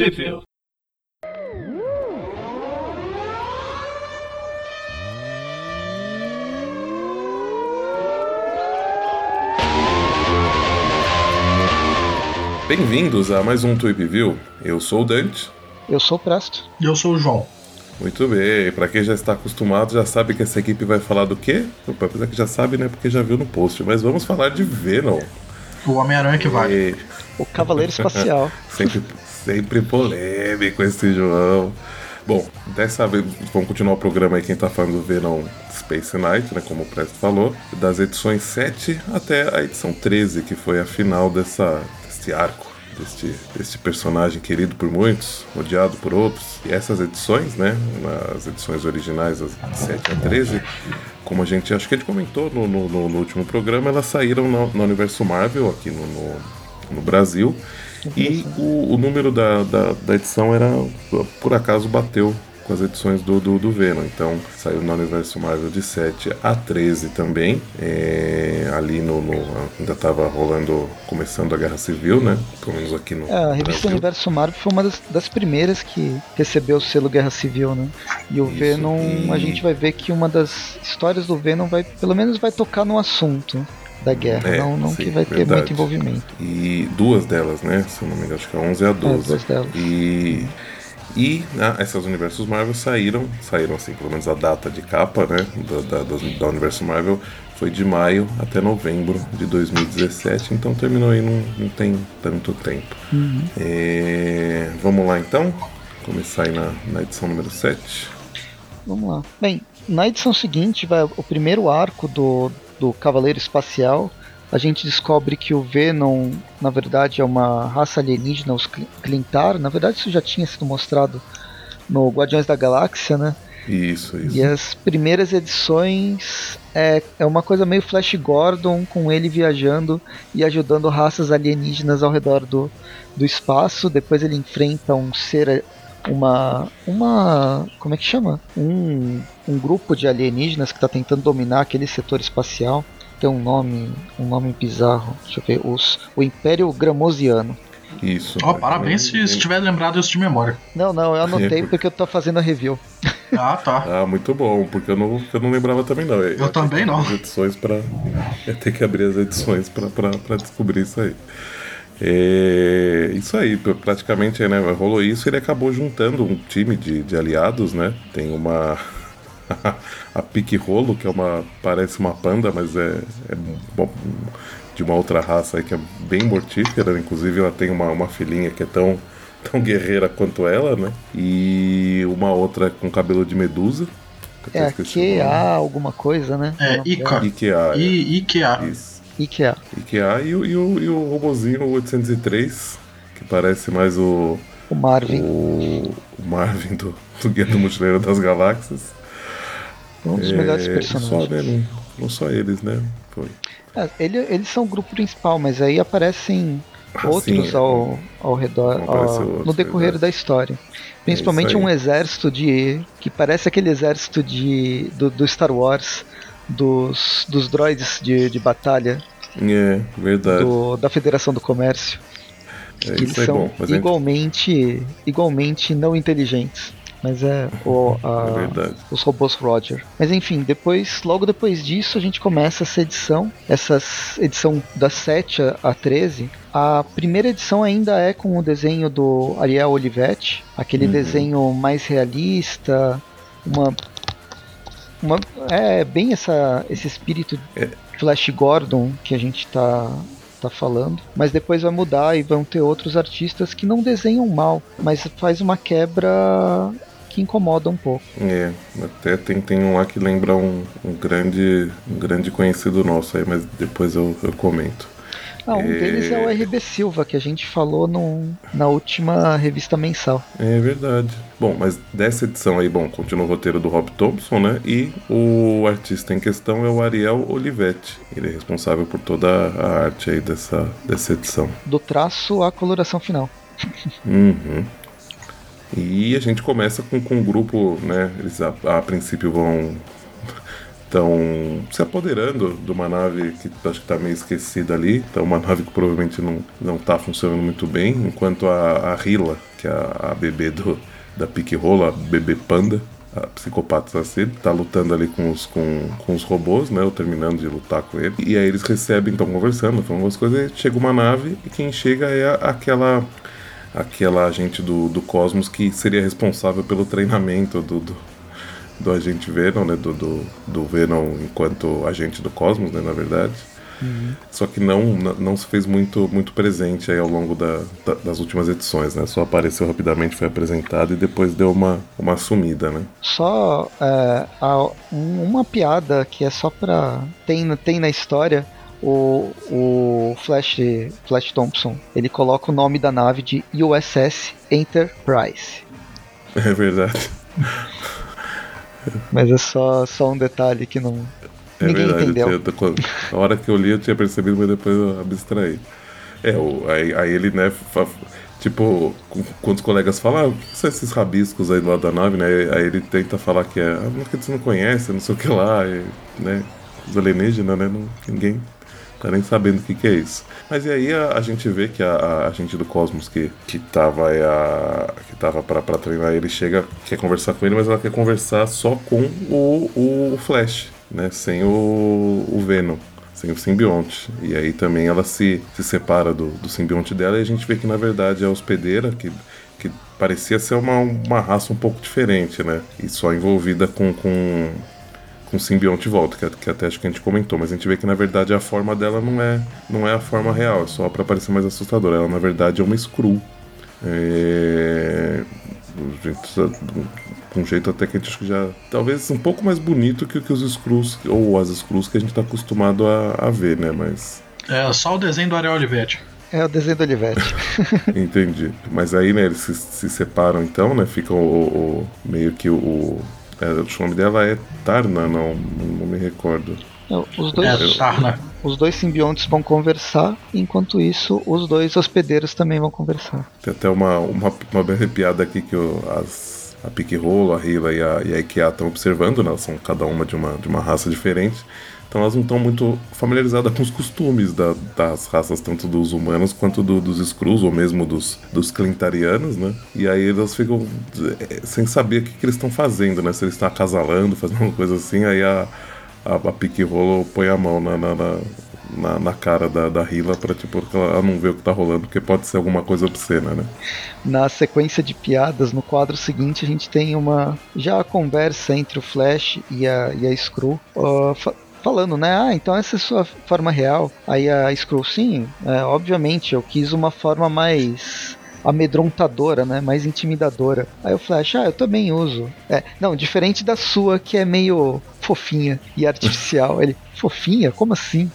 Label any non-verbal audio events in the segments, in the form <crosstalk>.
Sheffield. Bem-vindos a mais um Tweep View. Eu sou o Dante. Eu sou o Presto. E eu sou o João. Muito bem, para quem já está acostumado, já sabe que essa equipe vai falar do quê? Apesar que já sabe, né? Porque já viu no post. Mas vamos falar de Venom. O Homem-Aranha que vai. E... O Cavaleiro Espacial. <laughs> sempre, sempre polêmico esse João. Bom, dessa vez vamos continuar o programa aí. Quem tá falando do Venom Space Knight, né? Como o Presto falou, das edições 7 até a edição 13, que foi a final dessa, desse arco. Deste, deste personagem querido por muitos, odiado por outros. E essas edições, né? As edições originais, as de 7 a 13, como a gente acho que a gente comentou no, no, no último programa, elas saíram no, no universo Marvel aqui no, no Brasil. E o, o número da, da, da, edição era, por acaso, bateu com as edições do, do, do Venom. Então saiu no universo Marvel de 7 a 13 também. É, ali no, no ainda estava rolando, começando a Guerra Civil, né? Pelo menos aqui no. É, a revista Brasil. Universo Marvel foi uma das, das, primeiras que recebeu o selo Guerra Civil, né? E o Isso, Venom, e... a gente vai ver que uma das histórias do Venom vai, pelo menos, vai tocar no assunto da guerra, é, não, não sim, que vai ter verdade. muito envolvimento. E duas delas, né? Se eu não me engano, acho que a 11 e a 12. É, duas delas. E, e ah, essas universos Marvel saíram, saíram assim, pelo menos a data de capa, né? Da, da, da Universo Marvel foi de maio até novembro de 2017, então terminou aí, não, não tem tanto tempo. Uhum. É, vamos lá então? Começar aí na, na edição número 7. Vamos lá. Bem, na edição seguinte vai o primeiro arco do, do Cavaleiro Espacial, a gente descobre que o Venom, na verdade, é uma raça alienígena, os Clintar. Na verdade, isso já tinha sido mostrado no Guardiões da Galáxia, né? Isso, isso. E as primeiras edições é, é uma coisa meio Flash Gordon, com ele viajando e ajudando raças alienígenas ao redor do, do espaço. Depois ele enfrenta um ser uma uma como é que chama um, um grupo de alienígenas que está tentando dominar aquele setor espacial. Tem um nome um nome bizarro. Deixa eu ver os o Império Gramosiano. Isso. Ó oh, parabéns se, se tiver lembrado isso de memória. Não não eu anotei <laughs> porque eu tô fazendo a review. Ah tá. <laughs> Ah muito bom porque eu não eu não lembrava também não. Eu, eu também não. as edições para ia ter que abrir as edições para descobrir isso aí. É, isso aí, praticamente né, rolou isso ele acabou juntando um time de, de aliados, né? Tem uma. <laughs> a Pique Rolo, que é uma. parece uma panda, mas é, é bom, de uma outra raça aí que é bem mortífera, inclusive ela tem uma, uma filhinha que é tão, <laughs> tão guerreira quanto ela, né? E uma outra com cabelo de medusa. É a QA alguma coisa, né? É, Ica. IKEA. I, IKEA. Isso. IKEA. IKEA e, o, e, o, e o robozinho 803, que parece mais o. O Marvin. O, o Marvin do, do Guia do Mochileiro das Galáxias. Um dos é, melhores personagens. Só, né, não, não, só eles, né? Foi. É, ele, eles são o grupo principal, mas aí aparecem Ah, outros ao, ao redor, ao- outros, no decorrer verdade. da história. Principalmente É um exército de. que parece aquele exército de, do, do Star Wars, dos, dos droids de, de batalha É, verdade. do- da Federação do Comércio. É, que eles é são gente- igualmente, igualmente não inteligentes. Mas é, o, a- É os robôs Roger. Mas enfim, depois, logo depois disso, a gente começa essa edição, essa edição das 7 a- a 13. A primeira edição ainda é com o desenho do Ariel Olivetti, aquele Uhum. desenho mais realista, uma uma é bem essa esse espírito É. Flash Gordon que a gente tá tá falando, mas depois vai mudar e vão ter outros artistas que não desenham mal, mas faz uma quebra que incomoda um pouco. É, até tem, tem um lá que lembra um, um grande um grande conhecido nosso aí, mas depois eu, eu comento. Ah, um É. deles é o RB Silva, que a gente falou no, na última revista mensal. É verdade. Bom, mas dessa edição aí, bom, continua o roteiro do Rob Thompson, né? E o artista em questão é o Ariel Olivetti. Ele é responsável por toda a arte aí dessa, dessa edição. Do traço à coloração final. Uhum. E a gente começa com, com um grupo, né? Eles a, a princípio vão estão se apoderando de uma nave que acho que está meio esquecida ali. Então, uma nave que provavelmente não, não tá funcionando muito bem, enquanto a, a Hila, que é a, a bebê do, da Pique Rola, a bebê panda, a psicopata assassino, tá lutando ali com os, com, com os robôs, né? Ou terminando de lutar com ele. E aí eles recebem, estão conversando, falando algumas coisas, e chega uma nave e quem chega é aquela aquela agente do, do Cosmos que seria responsável pelo treinamento do, do, do agente Venom, né? Do, do, do Venom enquanto agente do Cosmos, né? Na verdade. Uhum. Só que não, não se fez muito, muito presente aí ao longo da, da, das últimas edições, né? Só apareceu rapidamente, foi apresentado e depois deu uma, uma sumida, né? Só é, uma piada que é só pra. Tem, tem na história. O, o Flash, Flash Thompson ele coloca o nome da nave de USS Enterprise. É verdade. Mas é só, só um detalhe que não, é Ninguém verdade. entendeu. Eu, a hora que eu li eu tinha percebido, mas depois eu abstraí. É, o, aí, aí ele, né, tipo, quando os colegas falam, ah, o que são esses rabiscos aí do lado da nave, né? Aí ele tenta falar que é, ah, que você não conhece, não sei o que lá, e, né? Os alienígenas, né? Não, ninguém tá nem sabendo o que, que é isso. Mas e aí a, a gente vê que a, a, gente do Cosmos que, que tava, a, que tava pra treinar ele chega, quer conversar com ele, mas ela quer conversar só com o, o Flash né, sem o, o Venom, sem o simbionte. E aí também ela se, se separa do, do simbionte dela e a gente vê que na verdade é a hospedeira, que, que parecia ser uma, uma raça um pouco diferente, né? E só envolvida com, com, com o simbionte volta, que, que até acho que a gente comentou, mas a gente vê que na verdade a forma dela não é, não é a forma real, é só para parecer mais assustadora. Ela na verdade é uma Screw. É, com um jeito até que a gente já. Talvez um pouco mais bonito que, que os Screws, ou as Screws que a gente está acostumado a, a, ver, né? Mas. É, só o desenho do Ariel Olivetti. É o desenho do Olivetti. <laughs> <laughs> Entendi. Mas aí, né, eles se, se separam então, né? Ficam o, o meio que o. É, o nome dela é Tarna, não, não me recordo. Os dois, é, Tarna. Os dois simbiontes vão conversar, enquanto isso, os dois hospedeiros também vão conversar. Tem até uma, uma, uma bela piada aqui que eu, as a Pique Rolo, a Hila e a, e a Ikea estão observando, né? Elas são cada uma de uma, de uma raça diferente. Então elas não estão muito familiarizadas com os costumes da, das raças, tanto dos humanos quanto do, dos Skrulls, ou mesmo dos, dos Clintarianos, né? E aí elas ficam é, sem saber o que, que eles estão fazendo, né? Se eles estão acasalando, fazendo uma coisa assim, aí a, a, a Pique Rolo põe a mão na, na, na na, cara da, da Hila pra tipo, ela não ver o que tá rolando, porque pode ser alguma coisa obscena, né? Na sequência de piadas, no quadro seguinte, a gente tem uma. Já a conversa entre o Flash e a, e a Screw. Uh, fa falando, né? Ah, então essa é a sua forma real. Aí a Screw, sim, é, obviamente, eu quis uma forma mais amedrontadora, né? Mais intimidadora. Aí o Flash, ah, eu também uso. É, não, diferente da sua, que é meio fofinha e artificial. Ele, fofinha? Como assim?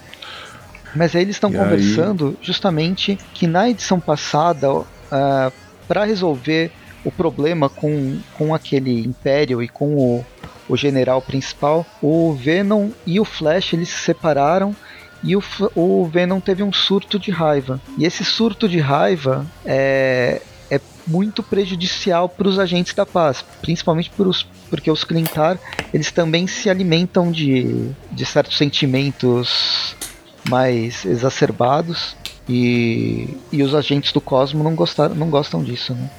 Mas aí eles estão conversando aí... justamente que na edição passada, uh, ah, para resolver o problema com, com aquele Império e com o, o general principal, o Venom e o Flash eles se separaram e o, o Venom teve um surto de raiva. E esse surto de raiva é, é muito prejudicial para os agentes da paz, principalmente os, porque os Clintar eles também se alimentam de, de certos sentimentos mais exacerbados e, e os agentes do Cosmo não, gostaram, não gostam disso, né?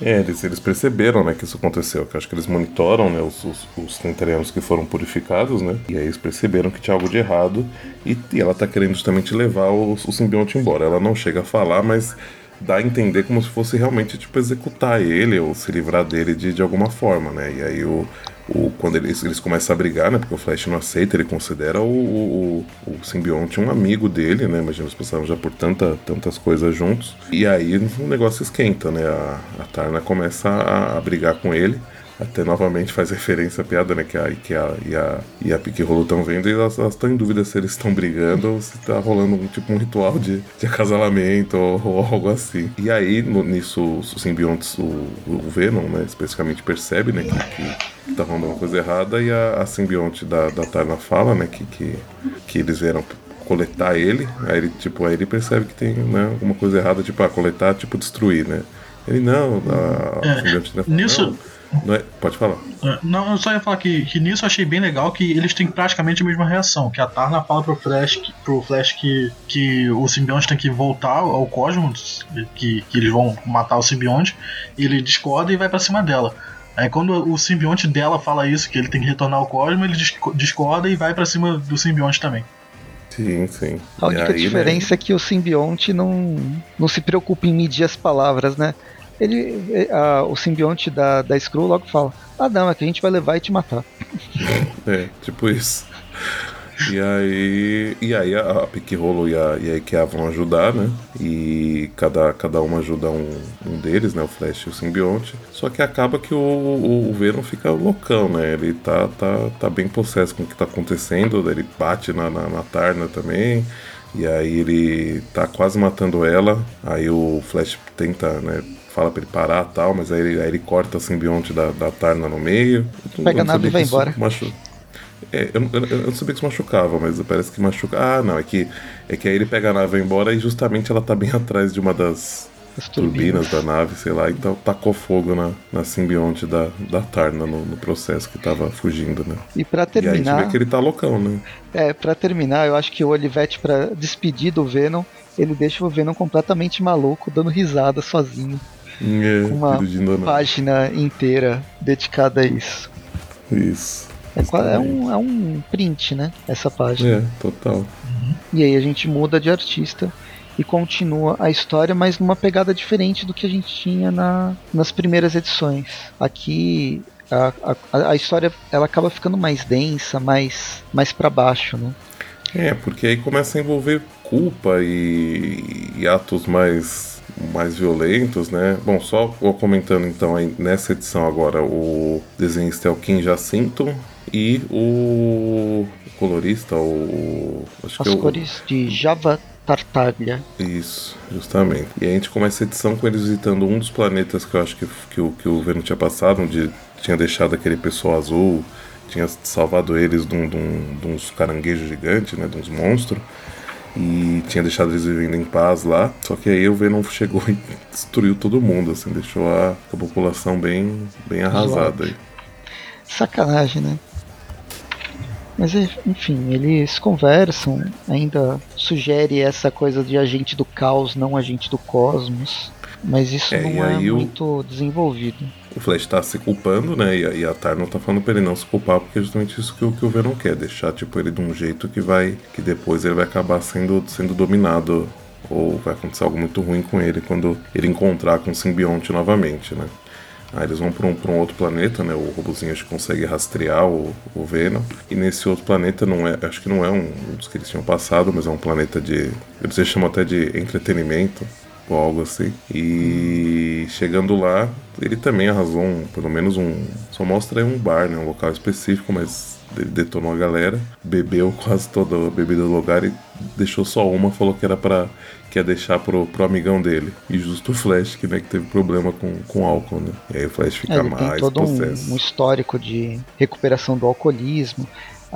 É, eles, eles perceberam né, que isso aconteceu, que acho que eles monitoram né, os, os, os que foram purificados, né? E aí eles perceberam que tinha algo de errado e, e ela tá querendo justamente levar o, o simbionte embora. Ela não chega a falar, mas dá a entender como se fosse realmente tipo executar ele ou se livrar dele de, de alguma forma, né? E aí o, o, quando eles, eles começam a brigar, né? Porque o Flash não aceita, ele considera o, o, o simbionte um amigo dele, né? Imagina, eles passaram já por tanta, tantas coisas juntos. E aí o negócio esquenta, né? A, a Tarna começa a, a brigar com ele até novamente faz referência à piada, né? Que a, que a, e a, e a Pique Rolo estão vendo e elas estão em dúvida se eles estão brigando ou se tá rolando um tipo um ritual de, de acasalamento ou, ou algo assim. E aí, no, nisso, os simbiontes, o, o Venom, né, especificamente percebe, né, que, que, tá rolando uma coisa errada e a, a simbionte da, da Tarna fala, né, que, que, que eles vieram coletar ele, aí ele, tipo, aí ele percebe que tem né, alguma coisa errada, tipo, a ah, coletar, tipo, destruir, né? Ele não, a, é, nisso, não Não é? Pode falar. É, Não, eu só ia falar que, que nisso eu achei bem legal que eles têm praticamente a mesma reação. Que a Tarna fala pro Flash, que, pro Flash que, que o simbionte tem que voltar ao cosmos, que, que eles vão matar o simbionte, e ele discorda e vai pra cima dela. Aí quando o simbionte dela fala isso, que ele tem que retornar ao cosmos, ele disco- discorda e vai pra cima do simbionte também. Sim, sim. A única aí, né, diferença é que o simbionte não, não se preocupa em medir as palavras, né? Ele, é, a- o simbionte da, da Skrull logo fala: Ah, não, é que a gente vai levar e te matar. <laughs> É, tipo isso. E aí, e aí a, a e a, e a Ikea vão ajudar, né? E cada, cada uma ajuda um, um deles, né? O Flash e o simbionte. Só que acaba que o, o, o Venom fica loucão, né? Ele tá, tá, tá bem possesso com o que tá acontecendo. Ele bate na, na, na Tarna também. E aí ele tá quase matando ela. Aí o Flash tenta, né? Fala pra ele parar e tal, mas aí ele, aí ele corta o simbionte da, da Tarna no meio. Eu Pega a nave sabia e vai embora. machu- é, eu, eu- eu não sabia que isso machucava, mas parece que machuca. Ah, não, é que, é que aí ele pega a nave e vai embora e justamente ela tá bem <laughs> atrás de uma das As turbinas turbinas. da nave, sei lá, então tacou fogo na, na simbionte da, da Tarna no, no processo que tava fugindo, né? E pra E aí a gente terminar, vê que ele tá loucão, né? é, para terminar, eu acho que o Olivetti, pra despedir do Venom, ele deixa o Venom completamente maluco, dando risada sozinho. É, <laughs> Uma. Página inteira dedicada a isso. Isso. É, é um, é um print, né? Essa página. É, total. E aí a gente muda de artista e continua a história, mas numa pegada diferente do que a gente tinha na, nas primeiras edições. Aqui a, a, a história ela acaba ficando mais densa, mais, mais para baixo, né? É, porque aí começa a envolver culpa e, e atos mais, mais violentos, né? Bom, só vou comentando então aí nessa edição agora, o desenhista é o Kim Jacinto e o colorista, o. Acho As que é o, cores de Java Tartaglia. Isso, justamente. E a gente começa a edição com eles visitando um dos planetas que eu acho que, que, o, que o Venom tinha passado, onde tinha deixado aquele pessoal azul, tinha salvado eles de, um, de, um- de uns caranguejos gigantes, né, de uns monstros, e tinha deixado eles vivendo em paz lá. Só que aí o Venom chegou <laughs> e destruiu todo mundo, assim, deixou a, a população bem, bem arrasada. Aí. Sacanagem, né? Mas é, enfim, eles conversam, ainda sugere essa coisa de agente do caos, não agente do cosmos. Mas isso É, não é aí o- muito desenvolvido. O Flash tá se culpando, né? E e a Tarna tá falando pra ele não se culpar, porque é justamente isso que, o- que o Venom quer, deixar tipo ele de um jeito que vai. que depois ele vai acabar sendo, sendo dominado. Ou vai acontecer algo muito ruim com ele quando ele encontrar com o simbionte novamente, né? Aí eles vão pra um, um outro planeta, né? O robozinho acho que consegue rastrear o, o Venom. E nesse outro planeta não é. Acho que não é um, um dos que eles tinham passado, mas é um planeta de. Eles chamam até de entretenimento ou algo assim. E chegando lá, ele também arrasou um, pelo menos um. Só mostra aí um bar, né? Um local específico, mas ele detonou a galera, bebeu <laughs> quase toda a bebida do lugar e deixou só uma, falou que era para que ia deixar pro, pro amigão dele. E justo o Flash, que, né, que teve problema com, com álcool, né? E aí o Flash fica É, ele tem mais todo um, um histórico de recuperação do alcoolismo.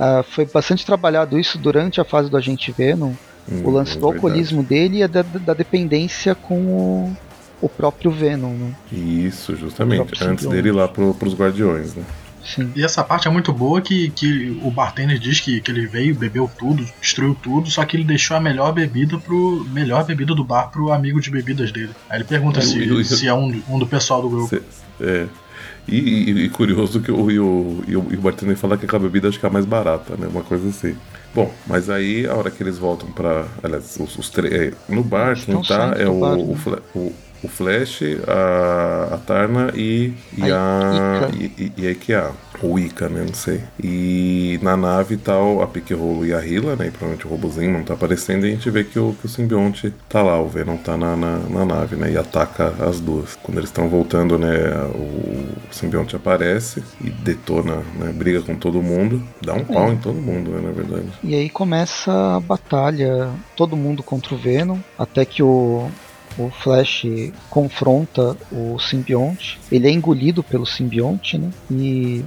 Ah, foi bastante trabalhado isso durante a fase do Agente Venom. Hum, o lance é do verdade. alcoolismo dele e da, da dependência com o, o próprio Venom, né? Isso, justamente. Antes dele ir lá pro, pros Guardiões, né? Sim. E essa parte é muito boa que, que o bartender diz que, que ele veio, bebeu tudo, destruiu tudo, só que ele deixou a melhor bebida pro. melhor bebida do bar pro amigo de bebidas dele. Aí ele pergunta É, se, e o- se é um, um do pessoal do grupo. É. E, e- e curioso que o, e o, e o, e o bartender fala que aquela bebida acho que é a mais barata, né? Uma coisa assim. Bom, mas aí a hora que eles voltam pra. Aliás, os, os três. é, no bar, quem tá é o, bar, né? O, o Flash, a, a Tarna e, e A a. E, e, e a Ikea. Ou Ica, né? Não sei. E na nave tá o- a Pique-Rolo e a Hila, né? E provavelmente o robozinho não tá aparecendo. E a gente vê que o, que o simbionte tá lá, o Venom tá na, na, na nave, né? E ataca as duas. Quando eles estão voltando, né? O simbionte aparece e detona, né? Briga com todo mundo. Dá um pau em todo mundo, né? Na verdade. E aí começa a batalha, todo mundo contra o Venom, até que o, o Flash confronta o simbionte. Ele é engolido pelo simbionte, né? E.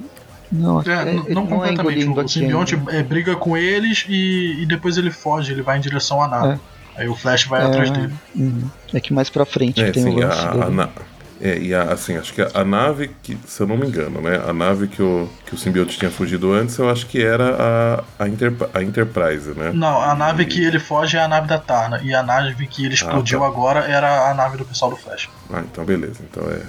Não, É, ele não não é completamente. engolido o simbionte é, briga com eles e, e depois ele foge, ele vai em direção à nave. Aí o Flash vai atrás É, dele. uhum. É que mais pra frente É, tem sim, o lance a, dele. a, É, e a, assim, acho que a, a, nave que, se eu não me engano, né? A nave que o, que o simbionte tinha fugido antes, eu acho que era a, a, Inter, a Enterprise, né? Não, a nave e... que ele foge é a nave da Tarna. E a nave que ele explodiu ah, tá. agora era a nave do pessoal do Flash. Ah, então beleza. Então é,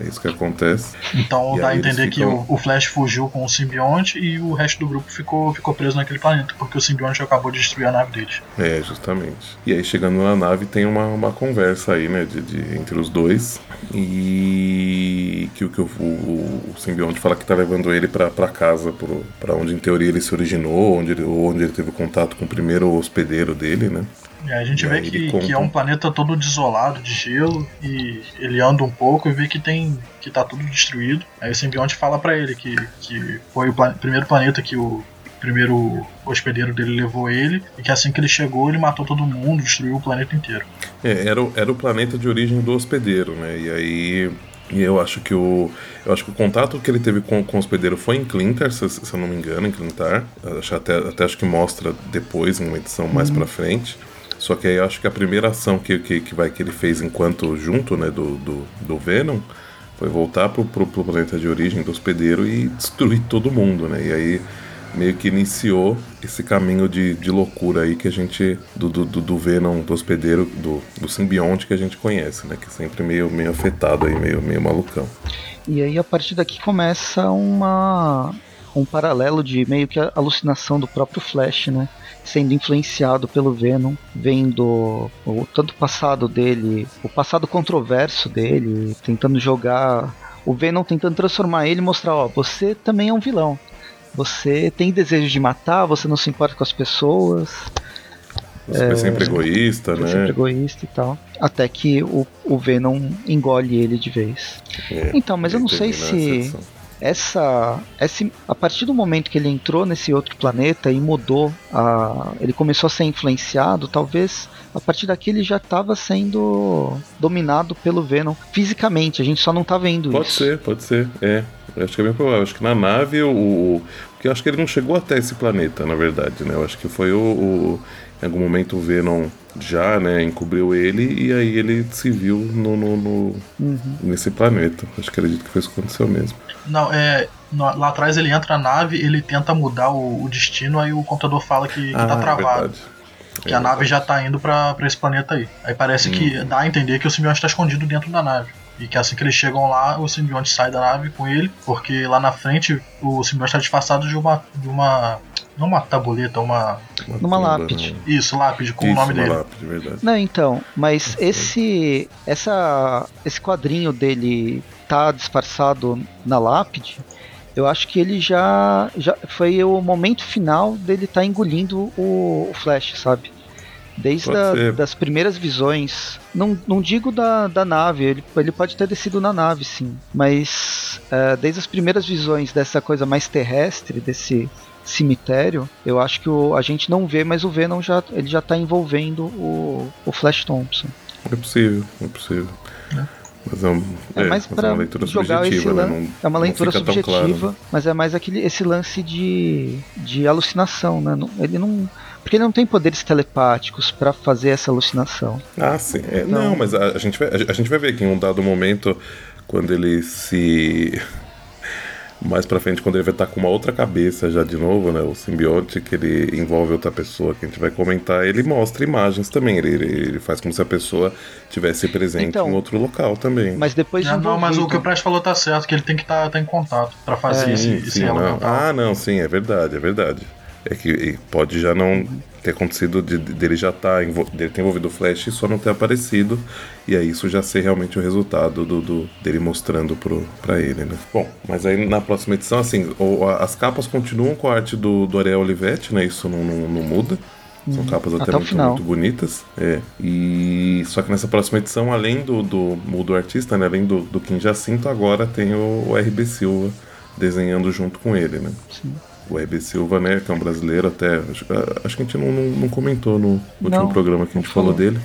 é isso que acontece. Então e dá a entender ficam... que o, o, Flash fugiu com o simbionte e o resto do grupo ficou, ficou preso naquele planeta, porque o simbionte acabou de destruir a nave deles. É, justamente. E aí chegando na nave tem uma, uma conversa aí, né, de, de entre os dois. E que, que o, o, o simbionte fala que tá levando ele para casa, para onde em teoria ele se originou, onde ele, onde ele teve contato com o primeiro hospedeiro dele, né? É, a gente vê que, que é um planeta todo desolado de gelo e ele anda um pouco e vê que tem que tá tudo destruído. Aí o simbionte fala para ele que, que foi o plan primeiro planeta que o primeiro hospedeiro dele levou ele e que assim que ele chegou ele matou todo mundo, destruiu o planeta inteiro. É, era, o, era o planeta de origem do hospedeiro, né? E aí e eu acho que o. Eu acho que o contato que ele teve com, com o hospedeiro foi em Clintar, se, se eu não me engano, em Clintar. Até, até acho que mostra depois, em uma edição mais uhum. pra frente. Só que aí eu acho que a primeira ação que, que, que, vai, que ele fez enquanto junto né, do, do, do Venom foi voltar pro, pro, pro, planeta de origem do hospedeiro e destruir todo mundo, né? E aí meio que iniciou esse caminho de, de loucura aí que a gente. Do, do, do Venom, do hospedeiro, do, do simbionte que a gente conhece, né? Que é sempre meio, meio afetado aí, meio, meio malucão. E aí a partir daqui começa uma. Um paralelo de meio que a alucinação do próprio Flash, né? sendo influenciado pelo Venom, vendo o tanto passado dele, o passado controverso dele, tentando jogar o Venom tentando transformar ele e mostrar, ó, você também é um vilão. Você tem desejo de matar, você não se importa com as pessoas. Você é, sempre egoísta, né? Sempre egoísta e tal. Até que o, o Venom engole ele de vez. É, então, mas eu não sei se essa, esse, a partir do momento que ele entrou nesse outro planeta e mudou, a, ele começou a ser influenciado, talvez a partir daqui ele já estava sendo dominado pelo Venom fisicamente, a gente só não tá vendo pode isso. Pode ser, pode ser, é. Acho que é bem provável. Acho que na nave, o, o, porque eu acho que ele não chegou até esse planeta, na verdade, né? Eu acho que foi o, o em algum momento o Venom já, né, encobriu ele e aí ele se viu no, no, no uhum. nesse planeta. Acho que acredito que foi isso que aconteceu mesmo. Não, é. Lá atrás ele entra na nave, ele tenta mudar o, o destino, aí o computador fala que, que tá ah, tá travado. É que a nave já tá indo pra, pra esse planeta aí. Aí parece hum. que dá a entender que o simbionte tá escondido dentro da nave. E que assim que eles chegam lá, o simbionte sai da nave com ele, porque lá na frente o simbionte tá disfarçado de uma. de uma. Não uma tabuleta, uma. Uma lápide. Né? Isso, lápide, com Isso, o nome dele. Lápide, verdade. Não, então, mas esse. Essa, esse quadrinho dele tá disfarçado na lápide, eu acho que ele já, já foi o momento final dele estar tá engolindo o, o, Flash, sabe? Desde a, das primeiras visões, não, não digo da, da nave, ele, ele pode ter descido na nave, sim, mas é, desde as primeiras visões dessa coisa mais terrestre, desse cemitério, eu acho que o, a gente não vê, mas o Venom já, ele já está envolvendo o, o Flash Thompson. É possível, é possível. É. Mas é, um, é, é mais para jogar esse né? Não, é uma leitura subjetiva, claro. mas é mais aquele esse lance de, de alucinação, né? Ele não porque ele não tem poderes telepáticos para fazer essa alucinação. Ah, sim. É, não. não. mas a, a, gente vai, a, a gente vai ver que em um dado momento quando ele se mais pra frente, quando ele vai estar com uma outra cabeça já de novo, né? O simbionte que ele envolve outra pessoa que a gente vai comentar, ele mostra imagens também. Ele, ele faz como se a pessoa tivesse presente então, em outro local também. Mas depois de. Não, não, mas o que o Prest falou tá certo, que ele tem que estar tá, tá em contato para fazer é, esse, sim, esse não. Ah, não, sim, é verdade, é verdade. É que pode já não ter acontecido de, dele já tá dele ter envolvido o Flash e só não ter aparecido. E aí isso já ser realmente o resultado do, do dele mostrando pro, pra ele, né? Bom, mas aí na próxima edição, assim, o, as capas continuam com a arte do, do Ariel Olivetti, né? Isso não, não, não muda. São uhum. capas até, até muito, muito, bonitas. É. E só que nessa próxima edição, além do, do mudo artista, né? Além do, do Kim Jacinto, agora tem o, o RB Silva desenhando junto com ele, né? Sim o RB Silva, né, que é um brasileiro até. Acho, acho que a gente não, não, não comentou no último não, programa que a gente falou dele.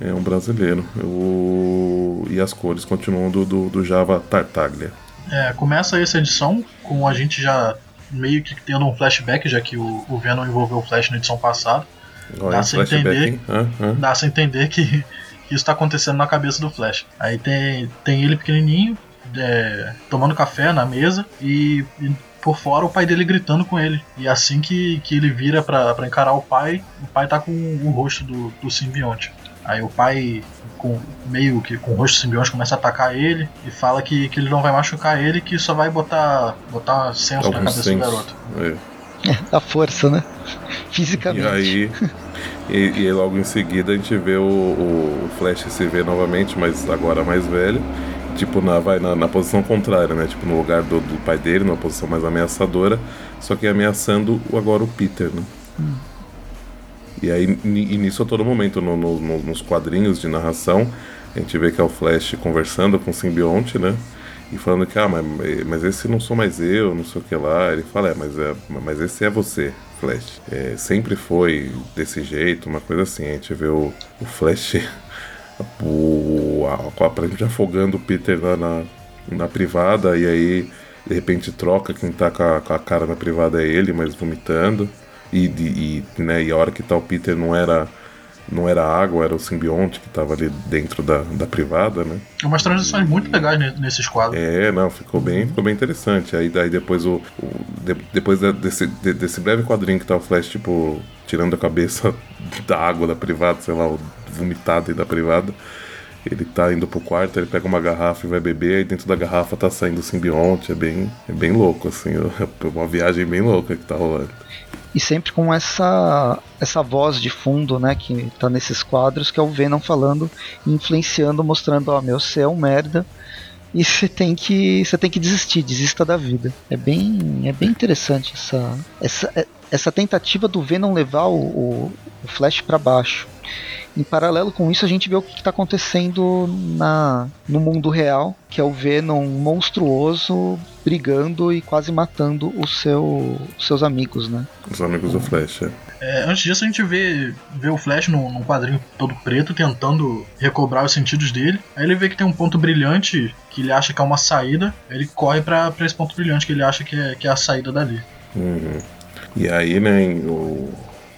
É um brasileiro. O, e as cores continuam do, do, do Java Tartaglia. É, começa essa edição com a gente já meio que tendo um flashback, já que o, o Venom envolveu o Flash na edição passada. Olha, dá a entender, ah, ah. dá entender que, isso tá acontecendo na cabeça do Flash. Aí tem, tem ele pequenininho, é, tomando café na mesa e, e, por fora o pai dele gritando com ele. E assim que, que ele vira para encarar o pai, o pai tá com o rosto do, do simbionte. Aí o pai, com meio que com o rosto simbionte, começa a atacar ele e fala que, que ele não vai machucar ele, que só vai botar, botar senso Algum na cabeça senso. do garoto. É. <laughs> A força, né? <laughs> Fisicamente. E aí, e, e, logo em seguida a gente vê o, o Flash se ver novamente, mas agora mais velho. Tipo, na, vai na, na posição contrária, né? Tipo, no lugar do, do, pai dele, numa posição mais ameaçadora, só que ameaçando agora o Peter, né? Hum. E aí, e nisso a todo momento, no, no, nos quadrinhos de narração, a gente vê que é o Flash conversando com o simbionte, né? E falando que, ah, mas, mas esse não sou mais eu, não sei o que lá. Ele fala, é, mas, é, mas esse é você, Flash. É, sempre foi desse jeito, uma coisa assim. A gente vê o, o Flash o, a, aparentemente afogando o Peter lá na, na privada, e aí de repente troca, quem tá com a, com a cara na privada é ele, mas vomitando. E, e, né, e a hora que tá o Peter não era não era água, era o simbionte que estava ali dentro da, da privada, né? É umas transições e, muito legais nesses quadros. É, não, ficou bem, ficou bem interessante. Aí daí depois o, o de, depois desse, de, desse breve quadrinho que tá o Flash tipo tirando a cabeça <laughs> da água da privada, sei lá, vomitado da privada. Ele tá indo pro quarto, ele pega uma garrafa e vai beber, e dentro da garrafa tá saindo o simbionte, é bem, é bem louco, assim, <laughs> é uma viagem bem louca que tá rolando e sempre com essa essa voz de fundo, né, que tá nesses quadros, que é o Venom falando, influenciando, mostrando, ó, oh, meu, você é um merda e você tem que você tem que desistir, desista da vida. É bem é bem interessante essa essa essa tentativa do Venom levar o, o Flash para baixo. Em paralelo com isso, a gente vê o que está acontecendo na, no mundo real, que é o Venom monstruoso brigando e quase matando os seu, seus amigos, né? Os amigos do Flash, é. É, antes disso, a gente vê, vê o Flash num, num, quadrinho todo preto, tentando recobrar os sentidos dele. Aí ele vê que tem um ponto brilhante que ele acha que é uma saída. Ele corre para esse ponto brilhante que ele acha que é, que é a saída dali. Uhum. E aí, né, o,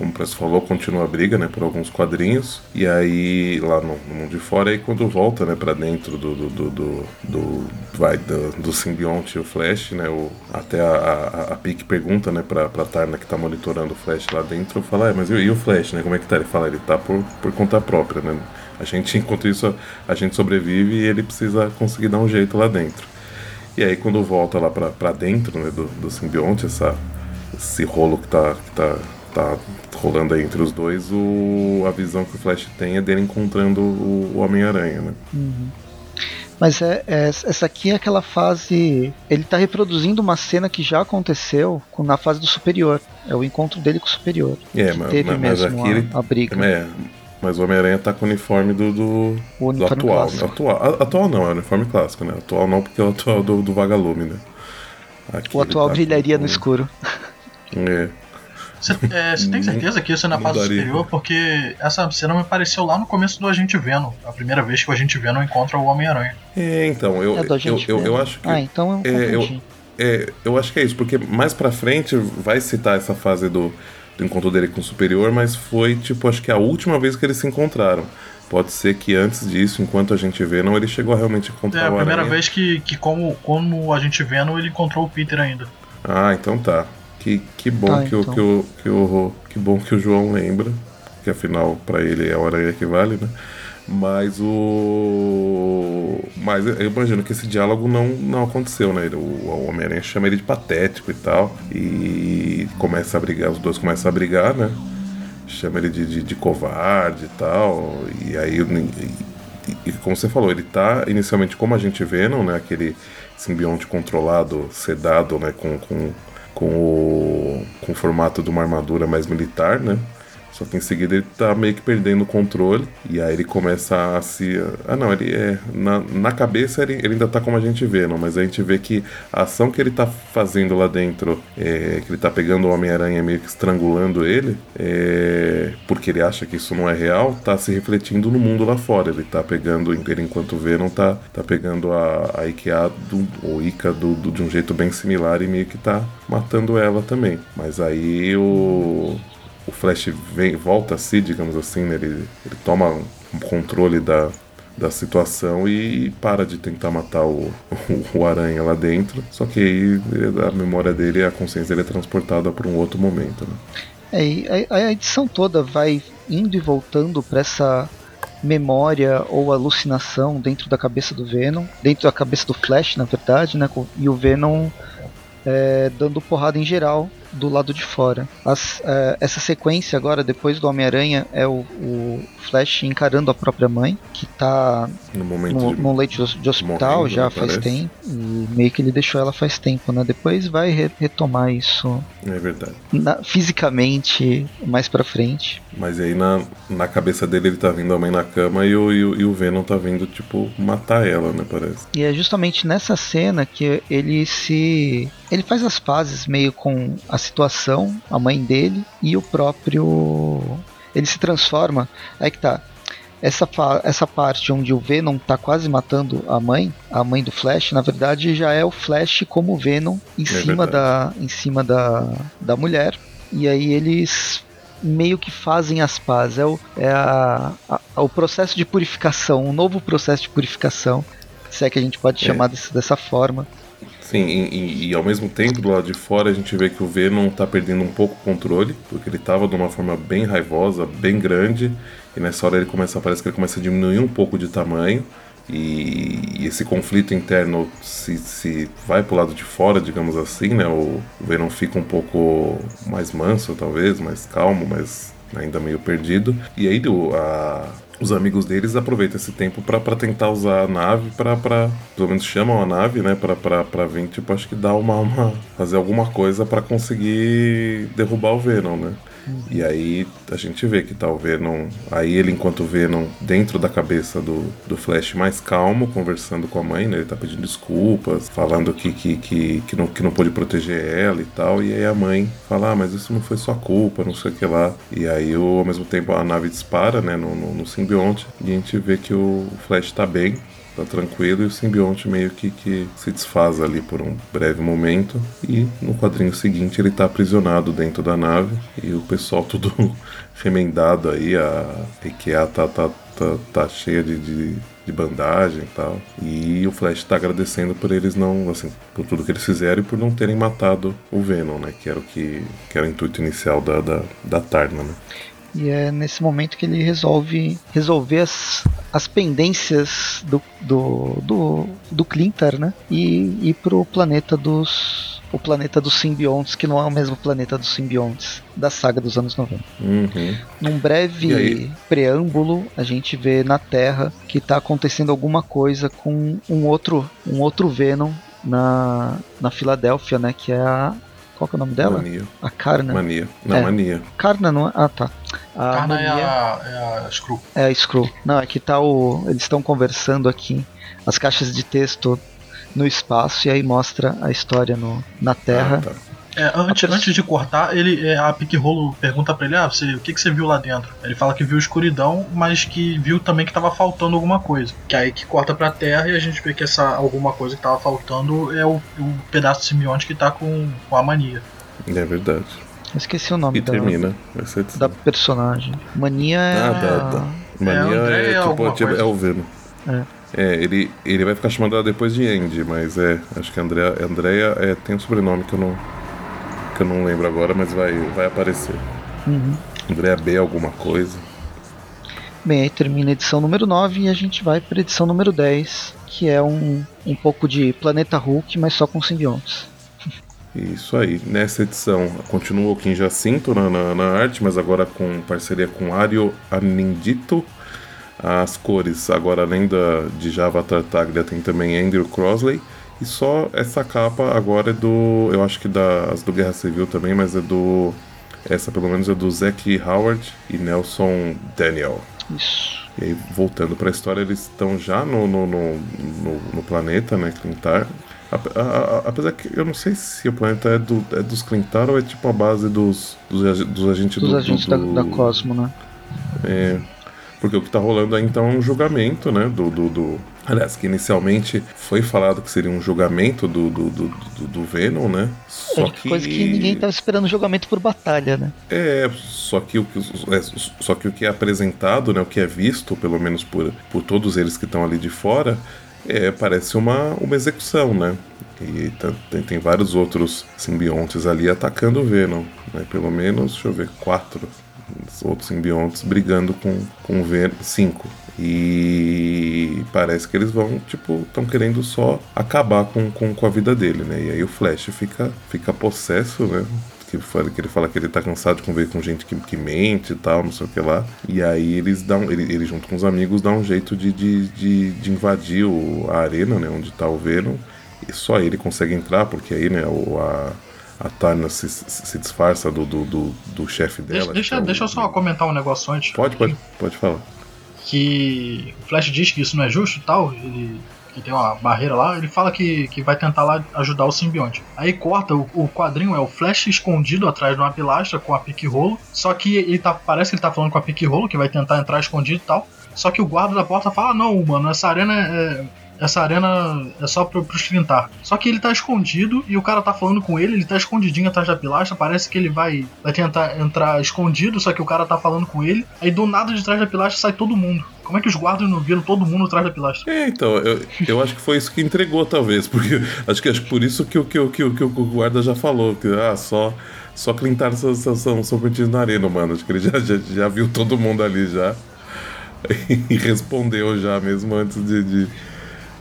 como o Preço falou, continua a briga, né, por alguns quadrinhos. E aí, lá no, no mundo de fora, aí quando volta, né, pra dentro do, do, do, do, do vai, do, do simbionte e o Flash, né, o, até a, a, a Pique pergunta, né, pra, pra Tarna que tá monitorando o Flash lá dentro, fala, é, mas e, e, o Flash, né, como é que tá? Ele fala, ele tá por, por conta própria, né. A gente, enquanto isso, a gente sobrevive e ele precisa conseguir dar um jeito lá dentro. E aí, quando volta lá pra, pra dentro, né, do, do simbionte, essa, esse rolo que tá, que tá tá rolando aí entre os dois, o, a visão que o Flash tem é dele encontrando o, o Homem-Aranha, né? Uhum. Mas é, é, essa aqui é aquela fase. Ele está reproduzindo uma cena que já aconteceu na fase do superior. É o encontro dele com o superior. É, mas, teve mas, mesmo aqui a, ele, a briga. É, mas o Homem-Aranha tá com o uniforme do, do, o uniforme do atual, né? atual. Atual não, é o uniforme clássico, né? Atual não, porque é o atual do, do Vagalume, né? Aqui o atual tá brilharia com... no escuro. É. Você é, tem certeza que isso é na fase superior? Porque essa cena me pareceu lá no começo do Agente Venom. A primeira vez que o Agente Venom encontra o Homem-Aranha. É, então, eu, é eu, eu, eu, acho que. Ah, então eu, é, eu, é, eu acho que é isso, porque mais pra frente vai citar essa fase do, do encontro dele com o Superior, mas foi, tipo, acho que a última vez que eles se encontraram. Pode ser que antes disso, enquanto a gente vê, não ele chegou a realmente encontrar o É a primeira vez que, que como, como a gente vê, não ele encontrou o Peter ainda. Ah, então tá. Que, que bom ah, que, então. o, que, o, que, o, que bom que o João lembra, que afinal para ele é a hora que vale, né? Mas o. Mas eu imagino que esse diálogo não, não aconteceu, né? O, o Homem-Aranha chama ele de patético e tal. E começa a brigar, os dois começam a brigar, né? Chama ele de, de, de covarde e tal. E aí, e, e, como você falou, ele tá inicialmente como a gente vê, não, né? Aquele simbionte controlado, sedado, né? Com, com com o, com o formato de uma armadura mais militar, né? Só que em seguida ele tá meio que perdendo o controle. E aí ele começa a se. Ah, não, ele é. Na, na cabeça ele, ele ainda tá como a gente vê, não, mas a gente vê que a ação que ele tá fazendo lá dentro, é, que ele tá pegando o Homem-Aranha meio que estrangulando ele, é, porque ele acha que isso não é real, tá se refletindo no mundo lá fora. Ele tá pegando, ele enquanto vê, não tá, tá pegando a, a IKEA do, ou Ica do, do, de um jeito bem similar e meio que tá matando ela também. Mas aí o o Flash vem, volta a si, digamos assim, né? ele, ele toma controle da, da situação e para de tentar matar o, <laughs> o, aranha lá dentro. Só que aí a memória dele, a consciência dele é transportada para um outro momento. Né? É, a, a edição toda vai indo e voltando para essa memória ou alucinação dentro da cabeça do Venom, dentro da cabeça do Flash, na verdade, né? E o Venom é, dando porrada em geral do lado de fora. As, uh, essa sequência agora, depois do Homem-Aranha, é o, o, Flash encarando a própria mãe, que tá no, no, no leito de, de hospital já faz parece. tempo. E meio que ele deixou ela faz tempo, né? Depois vai re retomar isso. É verdade. Na, fisicamente, mais pra frente. Mas aí na, na cabeça dele ele tá vindo a mãe na cama e o, e o, e o Venom tá vindo, tipo, matar ela, né? Parece. E é justamente nessa cena que ele se. Ele faz as pazes meio com a situação, a mãe dele e o próprio. Ele se transforma. Aí que tá. Essa, essa parte onde o Venom tá quase matando a mãe, a mãe do Flash, na verdade já é o Flash como Venom em é cima, da, em cima da, da mulher. E aí eles meio que fazem as pazes. É o, é a, a, o processo de purificação, um novo processo de purificação, se é que a gente pode é. chamar desse, dessa forma. Sim, e, e, ao mesmo tempo, do lado de fora, a gente vê que o Venom tá perdendo um pouco o controle, porque ele tava de uma forma bem raivosa, bem grande, e nessa hora ele começa, parece que ele começa a diminuir um pouco de tamanho, e, e esse conflito interno se, se vai pro lado de fora, digamos assim, né? O, Venom fica um pouco mais manso, talvez, mais calmo, mas ainda meio perdido. E aí a, os amigos deles aproveitam esse tempo para tentar usar a nave para pelo menos chamam a nave né para vir tipo acho que dar uma, uma fazer alguma coisa para conseguir derrubar o Venom né e aí a gente vê que tá o Venom. Aí ele, enquanto Venom, dentro da cabeça do, do Flash, mais calmo, conversando com a mãe, né? Ele tá pedindo desculpas, falando que, que, que, que, não, que não pôde proteger ela e tal. E aí a mãe fala: Ah, mas isso não foi sua culpa, não sei o que lá. E aí, ao mesmo tempo, a nave dispara, né? No, no, no simbionte. E a gente vê que o Flash tá bem tá tranquilo e o simbionte meio que, que se desfaz ali por um breve momento e no quadrinho seguinte ele tá aprisionado dentro da nave e o pessoal <laughs> tudo remendado aí, a EQA tá, tá, tá, tá cheia de, de, de, bandagem e tal. E o Flash tá agradecendo por eles não, assim, por tudo que eles fizeram e por não terem matado o Venom, né? Que era o que, que era o intuito inicial da, da, da Tarna, né? E é nesse momento que ele resolve resolver as, as pendências do, do, do, do Clintar, né? E ir pro planeta dos. O planeta dos simbiontes, que não é o mesmo planeta dos simbiontes da saga dos anos 90. Uhum. Num breve preâmbulo, a gente vê na Terra que está acontecendo alguma coisa com um outro, um outro Venom na, na Filadélfia, né? Que é a qual que é o nome dela? Mania. A Karna. Mania. Não, é. Mania. Karna não é. Ah, tá. A Karna Mania... é, a, é a Screw. É a Screw. Não, é que tá o. Eles estão conversando aqui. As caixas de texto no espaço e aí mostra a história no, na Terra. Ah, tá. É, antes, antes de cortar, ele, é, a Pique Rolo pergunta pra ele: ah, você, o que, que você viu lá dentro? Ele fala que viu escuridão, mas que viu também que tava faltando alguma coisa. Que aí que corta pra terra e a gente vê que essa alguma coisa que tava faltando é o, o pedaço de simbionte que tá com, com a mania. É verdade. Eu esqueci o nome e da, termina. da personagem. Mania é. Ah, da, da. Mania é, é, tipo, tipo é o Venom. É. É, ele, ele vai ficar chamando ela depois de Andy, mas é. Acho que a Andrea, Andrea é, tem um sobrenome que eu não que eu não lembro agora, mas vai, vai aparecer. Uhum. Andréa B, alguma coisa. Bem, aí termina a edição número 9 e a gente vai para a edição número 10, que é um, um pouco de Planeta Hulk, mas só com simbiontes. Isso aí. Nessa edição continua o Kim Jacinto na, na, na, arte, mas agora com parceria com Ario Anindito. As cores, agora além da, de Java Tartaglia, tem também Andrew Crosley. E só essa capa agora é do. Eu acho que das do Guerra Civil também, mas é do. Essa pelo menos é do Zack Howard e Nelson Daniel. Isso. E aí, voltando para a história, eles estão já no, no, no, no, no planeta, né, Clintar. Apesar que eu não sei se o planeta é, do, é dos Clintar ou é tipo a base dos, dos, dos agentes dos do, agentes do, da, da Cosmo, né? É, porque o que está rolando aí então é um julgamento, né, do, do, do Aliás, que inicialmente foi falado que seria um julgamento do, do, do, do, do Venom, né? Só é, que... Coisa que ninguém tava esperando julgamento por batalha, né? É, só que o que, é, só que, o que é apresentado, né? O que é visto, pelo menos por, por todos eles que estão ali de fora, é, parece uma, uma execução, né? E tem, tem vários outros simbiontes ali atacando o Venom, né? Pelo menos, deixa eu ver, quatro outros simbiontes brigando com, com o Venom. E parece que eles vão, tipo, estão querendo só acabar com, com, com a vida dele, né? E aí o Flash fica, fica possesso, né? Que, que ele fala que ele tá cansado de conviver com gente que, que mente e tal, não sei o que lá. E aí eles dão, ele, ele junto com os amigos dá um jeito de, de, de, de invadir o, a arena, né? Onde tá o Venom. E só ele consegue entrar, porque aí, né, o, a, a Tana se, se disfarça do, do, do, do chefe dela. Deixa, deixa, é o... deixa eu só comentar um negócio antes. Pode, pode, pode falar que o Flash diz que isso não é justo e tal, ele que tem uma barreira lá, ele fala que, que vai tentar lá ajudar o simbionte. Aí corta, o, o quadrinho é o Flash escondido atrás de uma pilastra com a pique rolo, só que ele tá, parece que ele tá falando com a pique rolo, que vai tentar entrar escondido e tal, só que o guarda da porta fala, não, mano, essa arena é, essa arena é só pro, pros Trintar. Só que ele tá escondido e o cara tá falando com ele, ele tá escondidinho atrás da pilastra, parece que ele vai, vai tentar entrar escondido, só que o cara tá falando com ele, aí do nada de trás da pilastra sai todo mundo. Como é que os guardas não viram todo mundo atrás da pilastra? É, então, eu, eu acho que foi isso que entregou, talvez, porque acho que, acho que por isso que, que, que, que, o guarda já falou, que ah, só, só Clintar são, são, são perdidos na arena, mano. Acho que ele já, já, já viu todo mundo ali já. <laughs> E respondeu já, mesmo antes de, de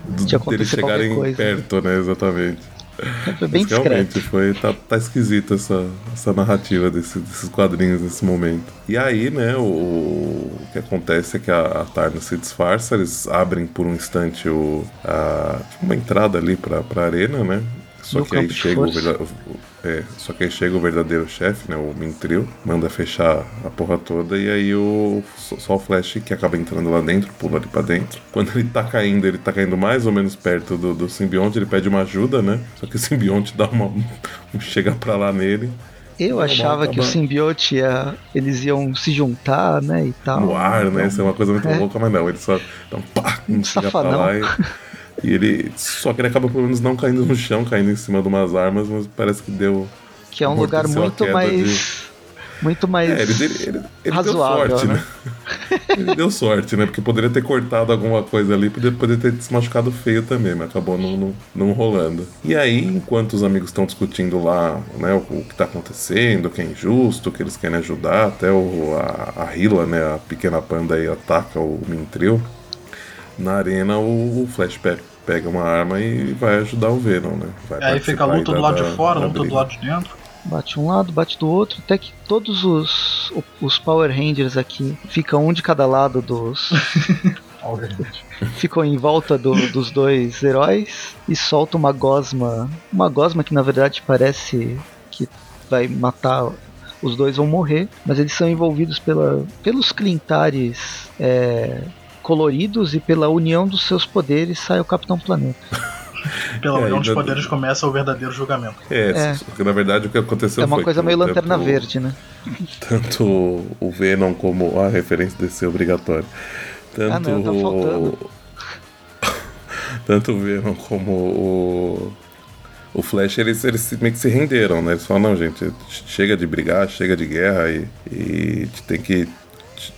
de deles chegarem coisa, perto, né? Exatamente. Foi bem realmente foi tá, tá esquisita essa, essa narrativa desse, desses quadrinhos nesse momento. E aí, né, o, o que acontece é que a, a Tarna se disfarça, eles abrem por um instante o, a, uma entrada ali pra, pra arena, né? Só que aí chega o, é, só que aí chega o verdadeiro chefe, né? O Mintril, manda fechar a porra toda e aí o só o Flash que acaba entrando lá dentro, pula ali pra dentro. Quando ele tá caindo, ele tá caindo mais ou menos perto do, do simbionte, ele pede uma ajuda, né? Só que o simbionte dá uma. <laughs> chega pra lá nele. Eu achava que o simbionte ia. Eles iam se juntar, né? E tal. No ar, né? Isso é uma coisa muito é. louca, mas não, ele só dá um pá, um chega pra lá e. <laughs> E ele. Só que ele acaba pelo menos não caindo no chão, caindo em cima de umas armas, mas parece que deu. Que é um lugar muito mais. De... Muito mais. É, ele, ele, ele, ele razoável, deu sorte, né? né? ele deu sorte, né? Porque poderia ter cortado alguma coisa ali, poderia, poderia ter se machucado feio também, mas acabou não, não, não rolando. E aí, enquanto os amigos estão discutindo lá né, o, o, que tá acontecendo, que é injusto, que eles querem ajudar, até o, a, a Hila, né, a pequena panda aí ataca o Mintril. Na arena, o, o Flash pega uma arma e vai ajudar o Venom, né? Vai aí fica a luta do lado da, de fora, luta do lado de dentro. Bate um lado, bate do outro, até que todos os, os Power Rangers aqui ficam um de cada lado dos. <laughs> ficam em volta do, dos dois heróis e solta uma gosma. Uma gosma que na verdade parece que vai matar. Os dois vão morrer, mas eles são envolvidos pela, pelos clintares é, coloridos e pela união dos seus poderes sai o Capitão Planeta. <laughs> Pela é, união dos poderes começa o verdadeiro julgamento. É, é. na verdade o que aconteceu É uma coisa meio lanterna tanto, verde, né? <laughs> Tanto o Venom como a referência desse obrigatório. Tanto ah, não, tá faltando. <laughs> tanto o Venom como o o Flash, eles, eles meio que se renderam, né? Eles falam, não, gente, chega de brigar, chega de guerra e, e tem que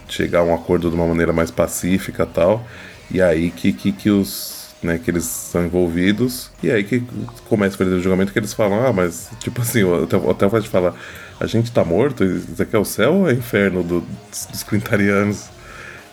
chegar a um acordo de uma maneira mais pacífica tal. E aí que, que, que os. Né, que eles são envolvidos, e aí que começa o julgamento que eles falam, ah, mas tipo assim, até, até faz falar, a gente tá morto, isso aqui é o céu ou é o inferno do, dos, dos quintarianos?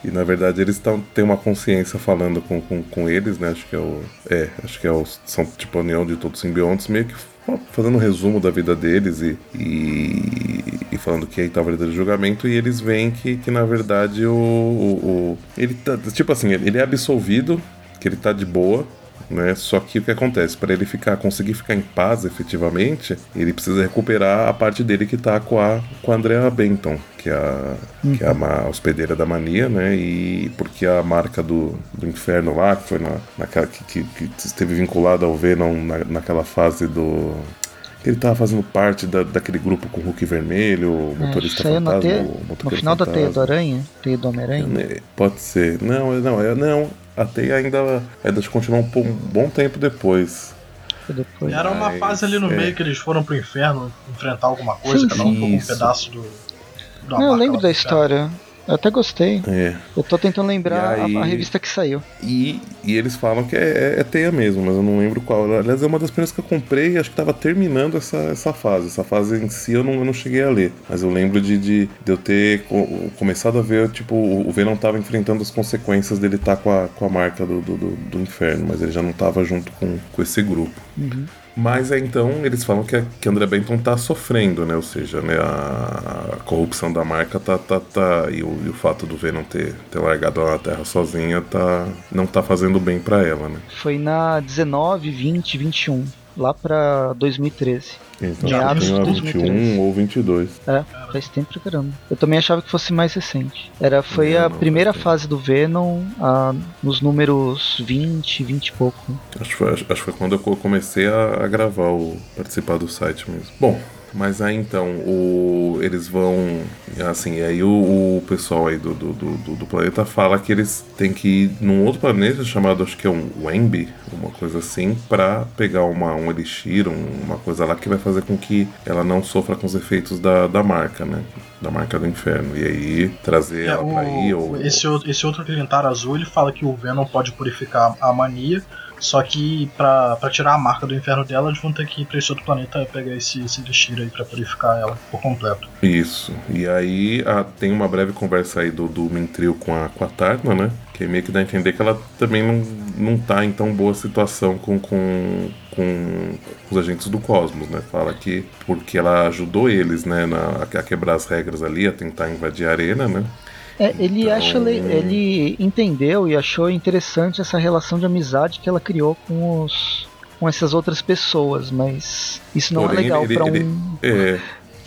E na verdade eles tão, têm uma consciência falando com, com, com eles, né? Acho que é o. É, acho que é o. São tipo a união de todos os simbiontes, meio que <laughs> fazendo um resumo da vida deles e, e, e falando que aí tá o verdadeiro julgamento e eles veem que, que na verdade o, o, o, ele tá, tipo assim, ele é absolvido, que ele tá de boa, né? Só que o que acontece? Para ele ficar, conseguir ficar em paz efetivamente, ele precisa recuperar a parte dele que tá com a, com a Andrea Benton, que é a, uhum. que é a, hospedeira da mania, né? E porque a marca do, do inferno lá, que foi na, naquela, que, que, que esteve vinculada ao Venom na, naquela fase do ele tava fazendo parte da, daquele grupo com o Hulk Vermelho, o é, motorista é, fantasma. Te... no final fantasma. da Teia do Aranha? Teia do Homem-Aranha? Pode ser. Não, não, é, não. A Teia ainda, ainda continuou um, um bom tempo depois. Depois. Era uma Mas, fase ali no é. meio que eles foram pro inferno enfrentar alguma coisa, Sim, cada um com um pedaço do. Não, eu lembro da inferno. Eu até gostei. É. Eu tô tentando lembrar E a- aí- a, revista que saiu. E, e eles falam que é, é, é teia mesmo, mas eu não lembro qual. Aliás, é uma das primeiras que eu comprei e acho que tava terminando essa, essa fase. Essa fase em si eu não, eu não cheguei a ler. Mas eu lembro de, de, de eu ter co- começado a ver, tipo, o o Venom tava enfrentando as consequências dele estar com, a, com a marca do, do, do- do inferno, mas ele já não tava junto com, com esse grupo. Mas é então eles falam que, a- que André Benton tá sofrendo, né? Ou seja, né, a, a corrupção da marca tá. tá, tá e, o, e o fato do Venom ter, ter largado ela na Terra sozinha tá, não tá fazendo bem pra ela, né? Foi na 19, 20, 21. Lá pra 2013. Então meados de uma 2013. 21 ou 22. É, faz tempo pra caramba. Eu também achava que fosse mais recente. Era, foi Não, a não, primeira fase do Venom, a- nos números 20, 20 e pouco. Acho que foi, acho, acho foi quando eu co- comecei a, a gravar, o, participar do site mesmo. Bom, mas aí então, o, eles vão. Assim, e aí o, o pessoal aí do, do, do, do- planeta fala que eles têm que ir num outro planeta chamado, acho que é um Wemby, uma coisa assim, pra pegar uma, um elixir, um- uma coisa lá que vai fazer com que ela não sofra com os efeitos da, da marca, né? Da marca do inferno. E aí trazer É, ela pra aí, o, ou. esse, outro- esse outro Clientar azul ele fala que o Venom pode purificar a mania, só que pra, pra tirar a marca do inferno dela, eles vão ter que ir pra esse outro planeta pegar esse, esse elixir aí pra purificar ela por completo. Isso. E aí a- tem uma breve conversa aí do, do Mintril com a, com a Tarna, né? Que meio que dá a entender que ela também não, não tá em tão boa situação com, com, com os agentes do Cosmos, né? Fala que porque ela ajudou eles, né, na, a quebrar as regras ali, a tentar invadir a arena, né? É, ele Então- acha le- ele entendeu e achou interessante essa relação de amizade que ela criou com os com essas outras pessoas, mas isso não Porém, é legal pra um ele- É,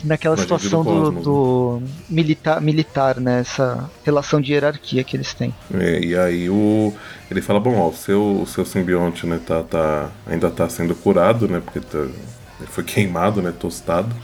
naquela do situação do, Cosmos, do militar militar, né, essa relação de hierarquia que eles têm. É, e aí o ele fala, bom, ó, o seu, o seu simbionte, né, tá, tá, ainda tá sendo curado, né, porque tá- ele foi <laughs> queimado, né, tostado.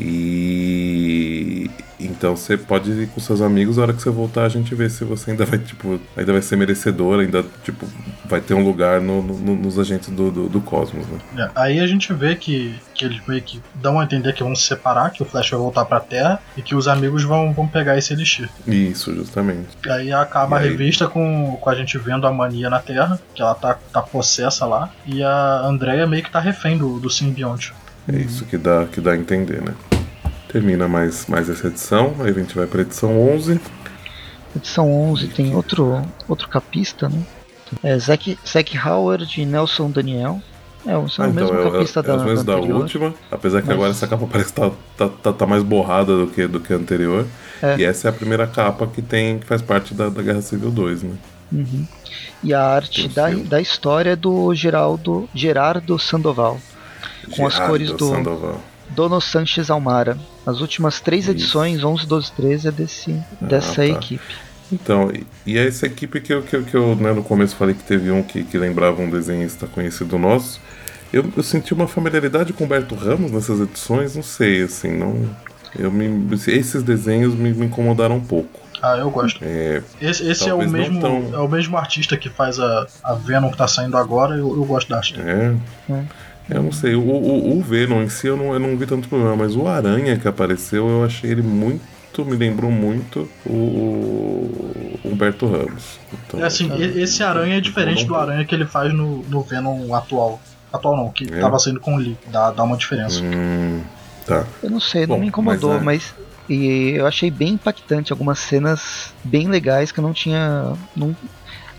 E então você pode ir com seus amigos, a hora que você voltar a gente vê se você ainda vai, tipo, ainda vai ser merecedor, ainda, tipo, vai ter um lugar no, no- nos agentes do, do, do Cosmos, né. É, aí a gente vê que, que eles meio que dão a entender que vão se separar, que o Flash vai voltar pra Terra e que os amigos vão, vão pegar esse elixir. Isso, justamente. E aí acaba a revista com, com a gente vendo a mania na Terra, que ela tá, tá possessa lá, e a Andrea meio que tá refém do, do simbionte. É isso que dá, que dá a entender, né. Termina mais, mais essa edição, aí a gente vai pra edição 11. Edição 11 tem outro outro capista, né? É Zack, Zack Howard e Nelson Daniel. É, o- são Ah, o mesmo é, capista é, da, é os mesmos da da última, apesar que Mas- agora essa capa <laughs> parece que tá, tá, tá, tá mais borrada do que, do que a anterior. É. E essa é a primeira capa que tem que faz parte da, da Guerra Civil 2, né? Uhum. E a arte da, da história é do Geraldo, Gerardo Sandoval, Com as cores do- Sandoval. Dono Sanches Almara. As últimas três Isso. edições, 11, 12, 13, é desse, dessa tá. equipe. Então, e, é essa equipe que eu, que, eu- que eu né, no começo falei que teve um que, que lembrava um desenhista conhecido nosso. Eu, eu senti uma familiaridade com o Humberto Ramos nessas edições, não sei, assim, não. Eu me, esses desenhos me, me incomodaram um pouco. Ah, eu gosto. É, Esse, esse é, o mesmo, tão- é o mesmo artista que faz a, a Venom que tá saindo agora, eu, eu gosto da arte. É. É. Eu não sei, o, o, o Venom em si eu não, eu não vi tanto problema, mas o Aranha que apareceu eu achei ele muito, me lembrou muito o Humberto Ramos. Então, É assim, e- esse aranha é diferente do aranha que ele faz no, no Venom atual. Atual não, que É? tava saindo com o Lee. Dá, dá uma diferença. Hum, tá. Eu não sei, não Bom, me incomodou, mas, é. mas, e eu achei bem impactante algumas cenas bem legais que eu não tinha. Não,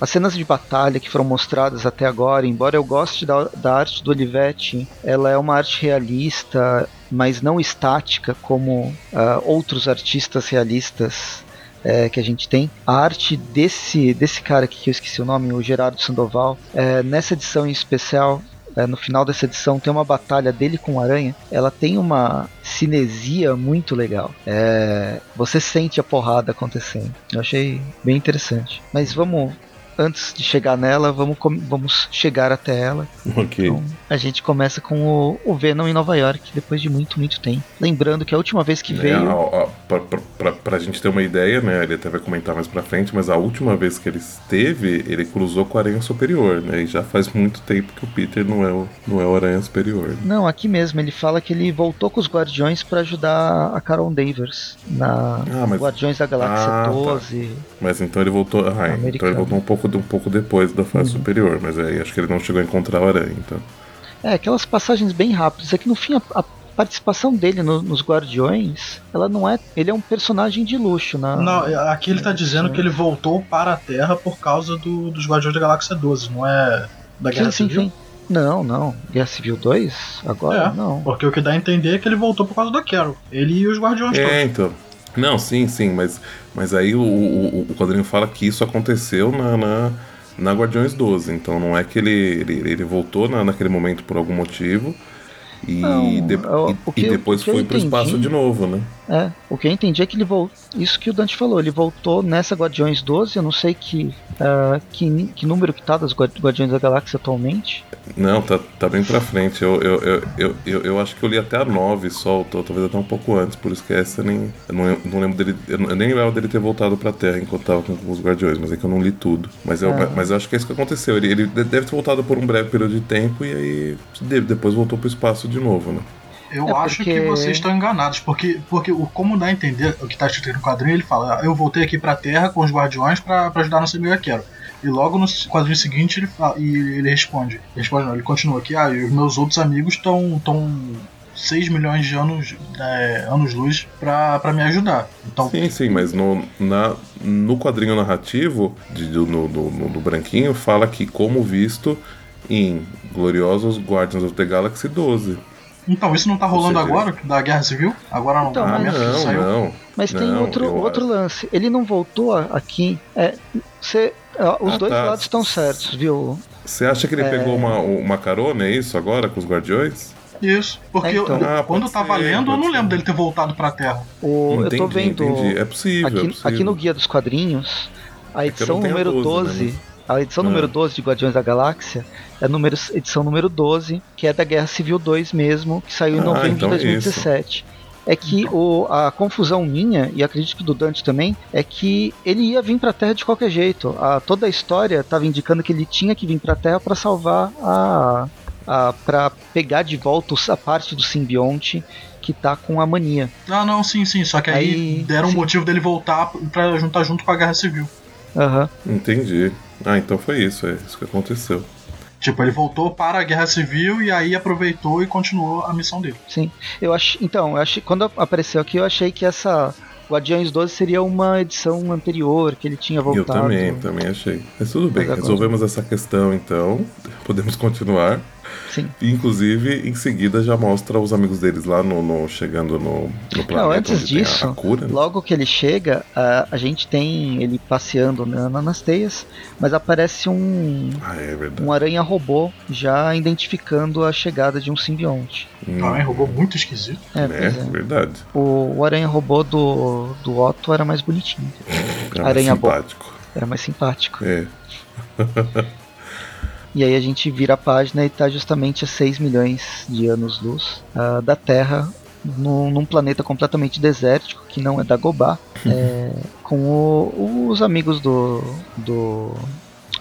as cenas de batalha que foram mostradas até agora, embora eu goste da, da arte do Olivetti, ela é uma arte realista, mas não estática como ah, outros artistas realistas é, que a gente tem. A arte desse, desse cara aqui que eu esqueci o nome, o Gerardo Sandoval, é, nessa edição em especial, é, no final dessa edição tem uma batalha dele com o Aranha. Ela tem uma cinesia muito legal. Você sente a porrada acontecendo. Eu achei bem interessante. Mas vamos. Antes de chegar nela, vamos, vamos chegar até ela. Ok. Então, a gente começa com o, o Venom em Nova York, depois de muito, muito tempo. Lembrando que a última vez que É, veio. a- a- pra, pra gente ter uma ideia, né? Ele até vai comentar mais pra frente, mas a última vez que ele esteve, ele cruzou com a Aranha Superior, né? E já faz muito tempo que o Peter não é o, não é o Aranha Superior. Né? Não, aqui mesmo, ele fala que ele voltou com os Guardiões pra ajudar a Carol Danvers na Ah, mas- Guardiões da Galáxia Ah, tá. 12. Mas então ele voltou. Ah, então ele voltou um pouco, um pouco depois da fase Uhum. superior, mas aí acho que ele não chegou a encontrar o Aranha, então. É, aquelas passagens bem rápidas. É que no fim a, a participação dele no- nos Guardiões, ela não é. Ele é um personagem de luxo, na. Não, aqui ele tá dizendo que ele voltou para a Terra por causa do- dos Guardiões da Galáxia 12, não é da Guerra sim, sim, Civil? sim. Não, não. Guerra Civil 2? Agora É. não. Porque o que dá a entender é que ele voltou por causa da Carol. Ele e os Guardiões todos. É, então. Não, sim, sim, mas, mas aí o, o, o quadrinho fala que isso aconteceu na, na, na Guardiões 12. Então não é que ele, ele, ele voltou na, naquele momento por algum motivo e, Não, de- eu- e- o e depois o foi pro espaço entendi- de novo, né? É, o que eu entendi é que ele voltou. Isso que o Dante falou, ele voltou nessa Guardiões 12, eu não sei que, ah, que, que número que tá das Guard- Guardiões da Galáxia atualmente. Não, tá, tá bem pra frente. Eu, eu, eu, eu, eu, eu acho que eu li até a 9 só, talvez até um pouco antes, por isso que essa nem. Eu não, não lembro dele. Eu nem lembrava dele ter voltado pra Terra enquanto tava com os Guardiões, mas é que eu não li tudo. Mas eu, Ah. mas eu acho que é isso que aconteceu. Ele, ele deve ter voltado por um breve período de tempo e aí de- depois voltou pro espaço de novo, né? Eu É acho porque- que vocês estão enganados, porque, porque o, como dá a entender o que tá escrito no quadrinho, ele fala: "Ah, Eu voltei aqui pra Terra com os Guardiões pra, pra ajudar nossa amiga Quero. E logo no quadrinho seguinte ele, fala, e ele responde: ele responde, não, ele continua aqui: Ah, e os meus outros amigos estão. tão 6 milhões de anos, é, anos luz pra, pra me ajudar. Então, Sim, sim, mas no, na, no quadrinho narrativo de, do, no, no- no branquinho fala que como visto em Gloriosos Guardians of the Galaxy 12. Então isso não tá rolando agora, da Guerra Civil? Agora no Então, mas- momento que não, saiu. não. Mas tem Não, outro, eu outro lance. Ele não voltou aqui. É, você, ah, os Ah, dois tá. lados estão certos, viu? Você acha que ele É. pegou uma, uma carona, é isso, agora, com os Guardiões? Isso, porque É, então. eu- Ah, quando pode tava ser, lendo, eu não lembro dele ter voltado pra Terra. O, eu tô Entendi, vendo. entendi. É possível, é Aqui, possível. aqui no Guia dos Quadrinhos, a É eu edição não número 12, 12, né, a edição Ah. número 12 de Guardiões da Galáxia é a número, edição número 12, que é da Guerra Civil 2 mesmo, que saiu em Ah, novembro então de é 2017. É que o, a confusão minha, e acredito que do Dante também, é que ele ia vir pra Terra de qualquer jeito. A, toda a história estava indicando que ele tinha que vir pra Terra para salvar a. a para pegar de volta a parte do simbionte que tá com a mania. Ah, não, sim, sim. Só que aí, Aí, deram um motivo dele voltar pra juntar junto com a Guerra Civil. Aham. Entendi. Ah, então foi isso, é isso que aconteceu. Tipo, ele voltou para a Guerra Civil e aí aproveitou e continuou a missão dele. Sim, eu acho. Então, eu achei, quando apareceu aqui, eu achei que essa Guardiões 12 seria uma edição anterior, que ele tinha Eu voltado. também, também achei. Mas tudo bem, resolvemos essa questão então. Podemos continuar. Sim. Inclusive, em seguida já mostra os amigos deles lá no, no- chegando no, no planeta Não, antes onde tem a- disso, a, cura. né? logo que ele chega, a, a gente tem ele passeando na- na- nas teias, mas aparece um, Ah, é um aranha robô já identificando a chegada de um simbionte. Hum, Também roubou muito esquisito. É, né? é. Verdade. O, o aranha robô do, do Otto era mais bonitinho, Era Aranha bom. simpático. era mais simpático. É. <laughs> E aí a gente vira a página e tá justamente a 6 milhões de anos-luz ah, da Terra, num, num planeta completamente desértico, que não é Dagobah, é, com o- os amigos do, do,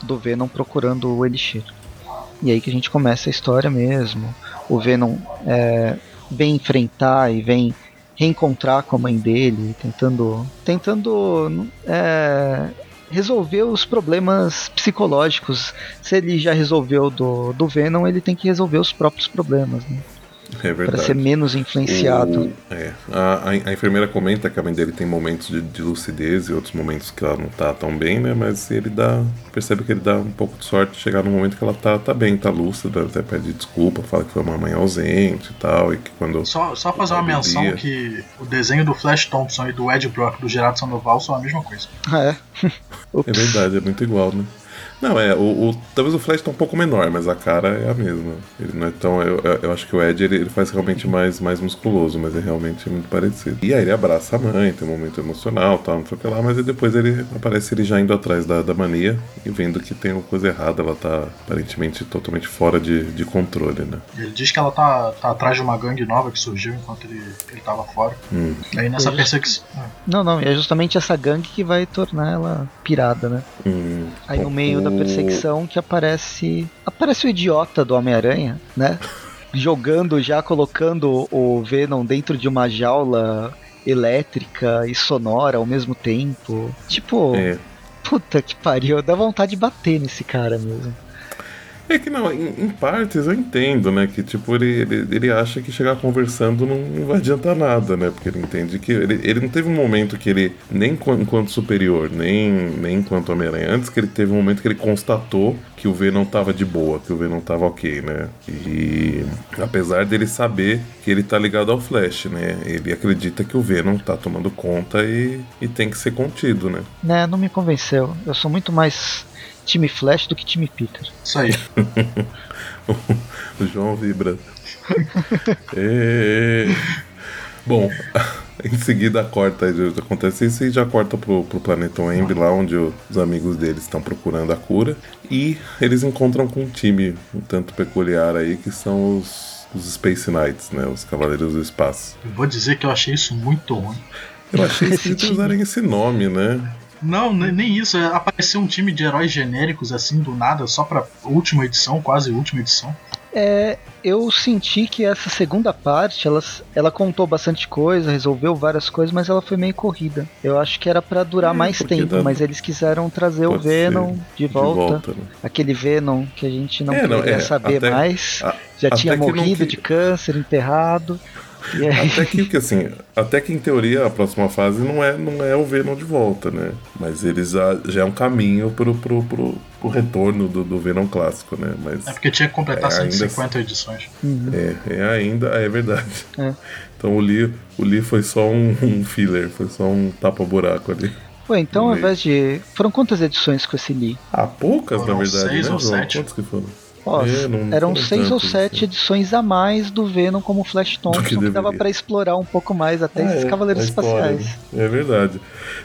do Venom procurando o Elixir. E aí que a gente começa a história mesmo. O Venom é, vem enfrentar e vem reencontrar com a mãe dele, tentando, tentando é, resolver os problemas psicológicos. Se ele já resolveu do, do Venom, ele tem que resolver os próprios problemas, né? É Para verdade. ser menos influenciado. O- é, a, a- a enfermeira comenta que a mãe dele tem momentos de, de lucidez e outros momentos que ela não tá tão bem, né? Mas ele dá. Percebe que ele dá um pouco de sorte de chegar num momento que ela tá, tá bem, tá lúcida, até pede desculpa, fala que foi uma mãe ausente e tal, e que quando. Só, só fazer uma menção dia. que o desenho do Flash Thompson e do Ed Brock do Gerardo Sandoval são a mesma coisa. Ah, é? <laughs> É verdade, é muito igual, né? Não, é, o, o- talvez o Flash tá um pouco menor, mas a cara é a mesma. Ele não é tão. Eu, eu- acho que o Ed ele, ele faz realmente mais, mais musculoso, mas é realmente muito parecido. E aí ele abraça a mãe, tem um momento emocional tal, não sei o que lá, mas aí depois ele aparece ele já indo atrás da, da mania e vendo que tem uma coisa errada, ela tá aparentemente totalmente fora de, de controle, né? Ele diz que ela tá, tá atrás de uma gangue nova que surgiu enquanto ele, ele tava fora. Hum. Aí nessa Pois. perseguição. Não, não, e é justamente essa gangue que vai tornar ela pirada, né? Hum. Aí no meio da perseguição que aparece. Aparece o idiota do Homem-Aranha, né? <laughs> Jogando já, colocando o Venom dentro de uma jaula elétrica e sonora ao mesmo tempo. Tipo, É. puta que pariu, dá vontade de bater nesse cara mesmo. É que não, em, em partes eu entendo, né? Que tipo, ele, ele, ele acha que chegar conversando não, não vai adiantar nada, né? Porque ele entende que. Ele, ele não teve um momento que ele, nem enqu- enquanto superior, nem, nem enquanto Homem-Aranha, antes que ele teve um momento que ele constatou que o V não tava de boa, que o V não tava ok, né? E apesar dele saber que ele tá ligado ao Flash, né? Ele acredita que o V não tá tomando conta e, e tem que ser contido, né? Né, não me convenceu. Eu sou muito mais time Flash do que time Peter. Isso aí. <laughs> O João vibra. <laughs> É. Bom, <laughs> em seguida corta, acontece isso e já corta pro, pro planeta Wembley, lá onde os amigos deles estão procurando a cura. E eles encontram com um time um tanto peculiar aí, que são os, os Space Knights, né? Os Cavaleiros do Espaço. Eu vou dizer que eu achei isso muito ruim. Eu achei Esse esquisito time. usarem esse nome, né? Não, ne- nem isso. é Apareceu um time de heróis genéricos assim do nada, só pra última edição, quase última edição. É, eu senti que essa segunda parte, ela, ela contou bastante coisa, resolveu várias coisas, mas ela foi meio corrida. Eu acho que era pra durar É, mais tempo, dá- mas eles quiseram trazer o Pode Venom de De volta. volta, né? Aquele Venom que a gente não É, não, queria é, saber até- mais. a- Já tinha não morrido que- de câncer, enterrado. Até que, que, assim, até que em teoria a próxima fase não é, não é o Venom de volta, né? Mas eles já, já é um caminho pro, pro, pro, pro retorno do, do Venom clássico, né? Mas É porque tinha que completar É, ainda 150 edições. Uhum. é, é ainda, é verdade. É. Então o Lee, o Lee foi só um, um filler, foi só um tapa-buraco ali. Pô, então ao invés de. Foram quantas edições com esse Lee? Ah, poucas Foram na verdade, seis né, ou João? sete? Quantos que foram? Ó, É, eram seis ou sete assim. edições a mais do Venom como Flash Thompson, que que, dava pra explorar um pouco mais até esses Ah, é, Cavaleiros Espaciais. né? É verdade.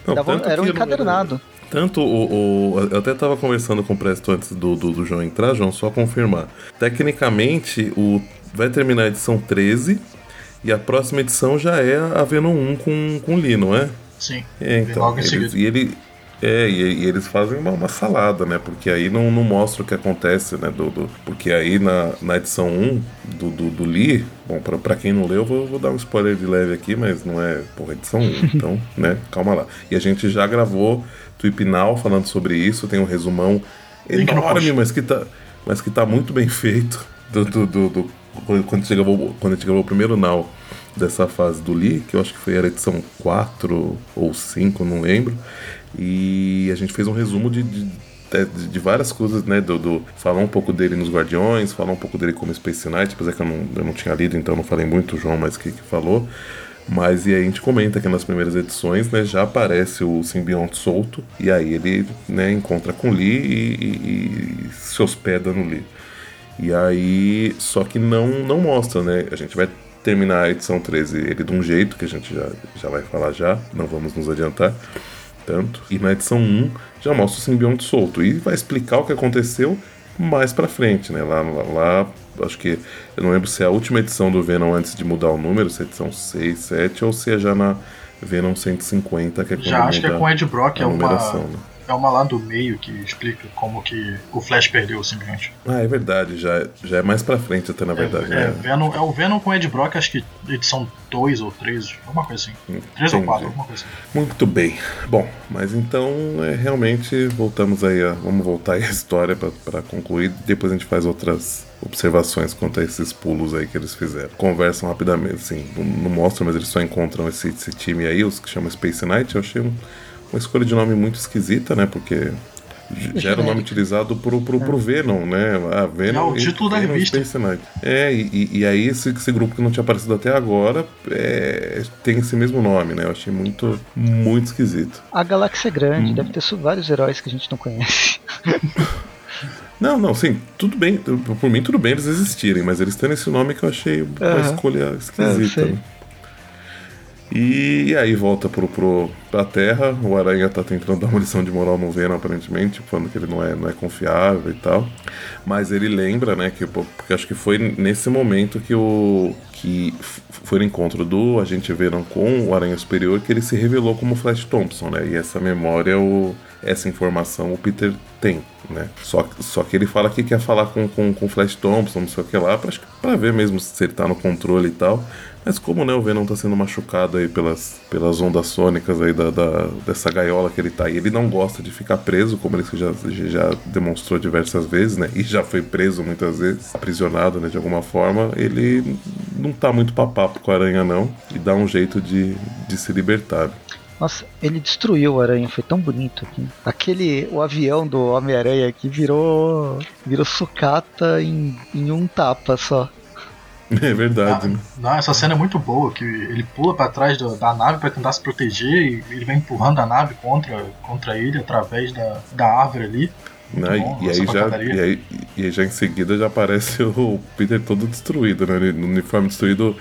Não, Dava- tanto era um encadernado. Tanto o, o- Eu até tava conversando com o Presto antes do, do, do João entrar, João, só confirmar. Tecnicamente, o vai terminar a edição 13 e a próxima edição já é a Venom 1 com, com o Lee, não é? Sim. É, então. logo em eles- seguida. e ele. É, e, e eles fazem uma, uma salada, né? Porque aí não, não mostra o que acontece, né? Do, do- porque aí na, na edição 1 do, do, do Lee, bom, pra, pra quem não leu, eu vou, vou dar um spoiler de leve aqui, mas não é, porra, edição 1, <laughs> então, né? Calma lá. E a gente já gravou Tweepinal falando sobre isso, tem um resumão enorme, mas que tá, mas que tá muito bem feito do, do, do, do- quando, a gente gravou, quando a gente gravou o primeiro Now dessa fase do Lee, que eu acho que foi a edição 4 ou 5, não lembro. E a gente fez um resumo de, de, de- de várias coisas, né? Do, do- falar um pouco dele nos Guardiões, falar um pouco dele como Space Knight, apesar que eu não, eu não tinha lido, então não falei muito, o João, mas que, que falou. Mas e aí a gente comenta que nas primeiras edições, né, já aparece o simbionte solto, e aí ele né, encontra com Lee e, e- e se hospeda no Lee. E aí, só que não, não mostra, né? A gente vai terminar a edição 13 ele de um jeito, que a gente já, já vai falar já, não vamos nos adiantar tanto. E na edição 1 já mostra o simbionte solto e vai explicar o que aconteceu mais pra frente, né? Lá, lá, lá, acho que eu não lembro se é a última edição do Venom antes de mudar o número, se é a edição 6, 7 ou se é já na Venom 150, que é Já acho que é com o Ed Brock, a é uma, numeração, né? É uma lá do meio que explica como que o Flash perdeu o simbionte. Ah, é verdade, já, já é mais pra frente até na verdade, é, né? Venom, é o Venom com o Ed Brock, acho que edição 2 ou 3, alguma coisa assim. 3 ou Entendi. 4, alguma coisa assim. Muito bem. Bom, mas então é, realmente voltamos aí a. Vamos voltar aí a história para concluir. Depois a gente faz outras observações quanto a esses pulos aí que eles fizeram. Conversam rapidamente, assim, não, não mostram, mas eles só encontram esse, esse time aí, os que chamam Space Knight. Eu achei um- uma escolha de nome muito esquisita, né? Porque já era o nome utilizado pro, pro, pro Venom, né? Ah, Venom, É o título da Venom revista. Space Knight. É, e, e aí esse, esse grupo que não tinha aparecido até agora é, tem esse mesmo nome, né? Eu achei muito, muito esquisito. A galáxia é Hum. grande, deve ter vários heróis que a gente não conhece. <laughs> Não, não, sim, tudo bem. Por mim, tudo bem eles existirem, mas eles tendo esse nome que eu achei uma Aham. escolha Eu esquisita. sei. E, aí volta pro, pro, pra Terra, o Aranha tá tentando <laughs> dar uma lição de moral no Venom, aparentemente, falando que ele não é, não é confiável e tal. Mas ele lembra, né, que, porque acho que foi nesse momento que o. que foi no encontro do agente Venom com o Aranha Superior que ele se revelou como Flash Thompson, né? E essa memória, o, essa informação o Peter tem, né? Só, só que ele fala que quer falar com, com, com Flash Thompson, não sei o que lá, pra, pra ver mesmo se ele tá no controle e tal. Mas como né, o Venom tá sendo machucado aí pelas, pelas ondas sônicas aí da, da- dessa gaiola que ele tá aí, ele não gosta de ficar preso, como ele já, já demonstrou diversas vezes, né? E já foi preso muitas vezes, aprisionado, né, de alguma forma. Ele não tá muito papapo com a aranha, não, e dá um jeito de, de se libertar. Nossa, ele destruiu o Aranha, foi tão bonito aqui. Aquele, o avião do Homem-Aranha aqui virou, virou sucata em, em um tapa só. <laughs> É verdade, né? Não, essa cena é muito boa, que ele pula pra trás do- da nave pra tentar se proteger e ele vai empurrando a nave contra, contra ele através da, da árvore ali. Né? bom, e, aí já, e, aí, e aí já em seguida já aparece <laughs> o Peter todo destruído, né? Ele- No uniforme destruído,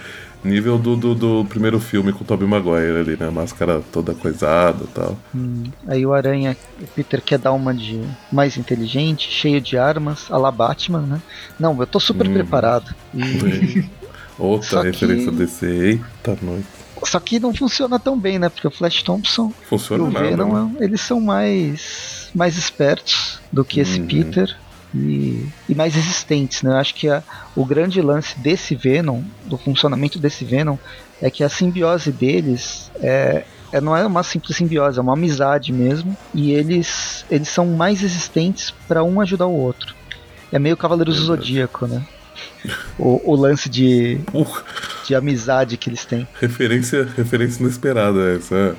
nível do, do, do primeiro filme com o Tobey Maguire ali, né? Máscara toda coisada e tal. Hum, aí o Aranha, o Peter quer dar uma de mais inteligente, cheio de armas, a la Batman, né? Não, eu tô super Hum. preparado. E- <laughs> Outra Só que- referência desse. Eita, noite. Só que não funciona tão bem, né? Porque o Flash Thompson e Funciona o nada. Venom, né? eles são mais, mais espertos do que esse Uhum. Peter. E, e mais resistentes, né? Eu acho que a- o grande lance desse Venom, do funcionamento desse Venom, é que a simbiose deles é, é- não é uma simples simbiose, é uma amizade mesmo. E eles, eles são mais resistentes para um ajudar o outro. É meio Cavaleiros do. Zodíaco, né? O, o lance de, <laughs> de amizade que eles têm. referência, referência inesperada essa. é.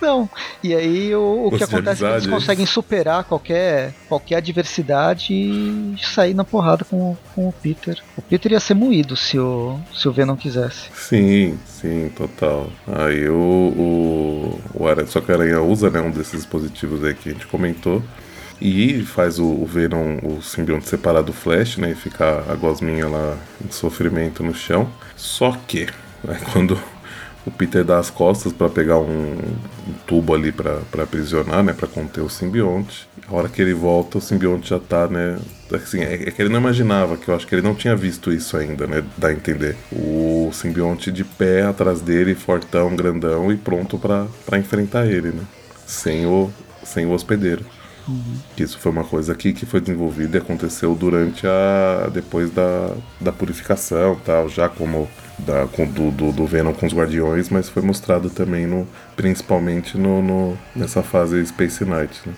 Não, e aí o, o que acontece é que eles amizade, conseguem superar qualquer, qualquer adversidade e sair na porrada com, o- com o Peter. O Peter ia ser moído se o, se o Venom quisesse. Sim, sim, total. Aí o, o, o Aranha, só que a Aranha usa né, um desses dispositivos aí que a gente comentou e faz o, o Venom, o simbionte separar do Flash, né, e ficar a gosminha lá em sofrimento no chão. Só que, né, quando o Peter dá as costas pra pegar um, um tubo ali pra pra aprisionar, né, para conter o simbionte, a hora que ele volta, o simbionte já tá, né, assim, é, é que ele não imaginava, que eu acho que ele não tinha visto isso ainda, né, dá a entender. O simbionte de pé atrás dele, fortão, grandão e pronto pra pra enfrentar ele, né, sem o, sem o hospedeiro. Que isso foi uma coisa que, que foi desenvolvida e aconteceu durante a. depois da, da purificação tal, já como da, do, do, do Venom com os Guardiões, mas foi mostrado também no. principalmente no, no- nessa fase Space Knight. Né?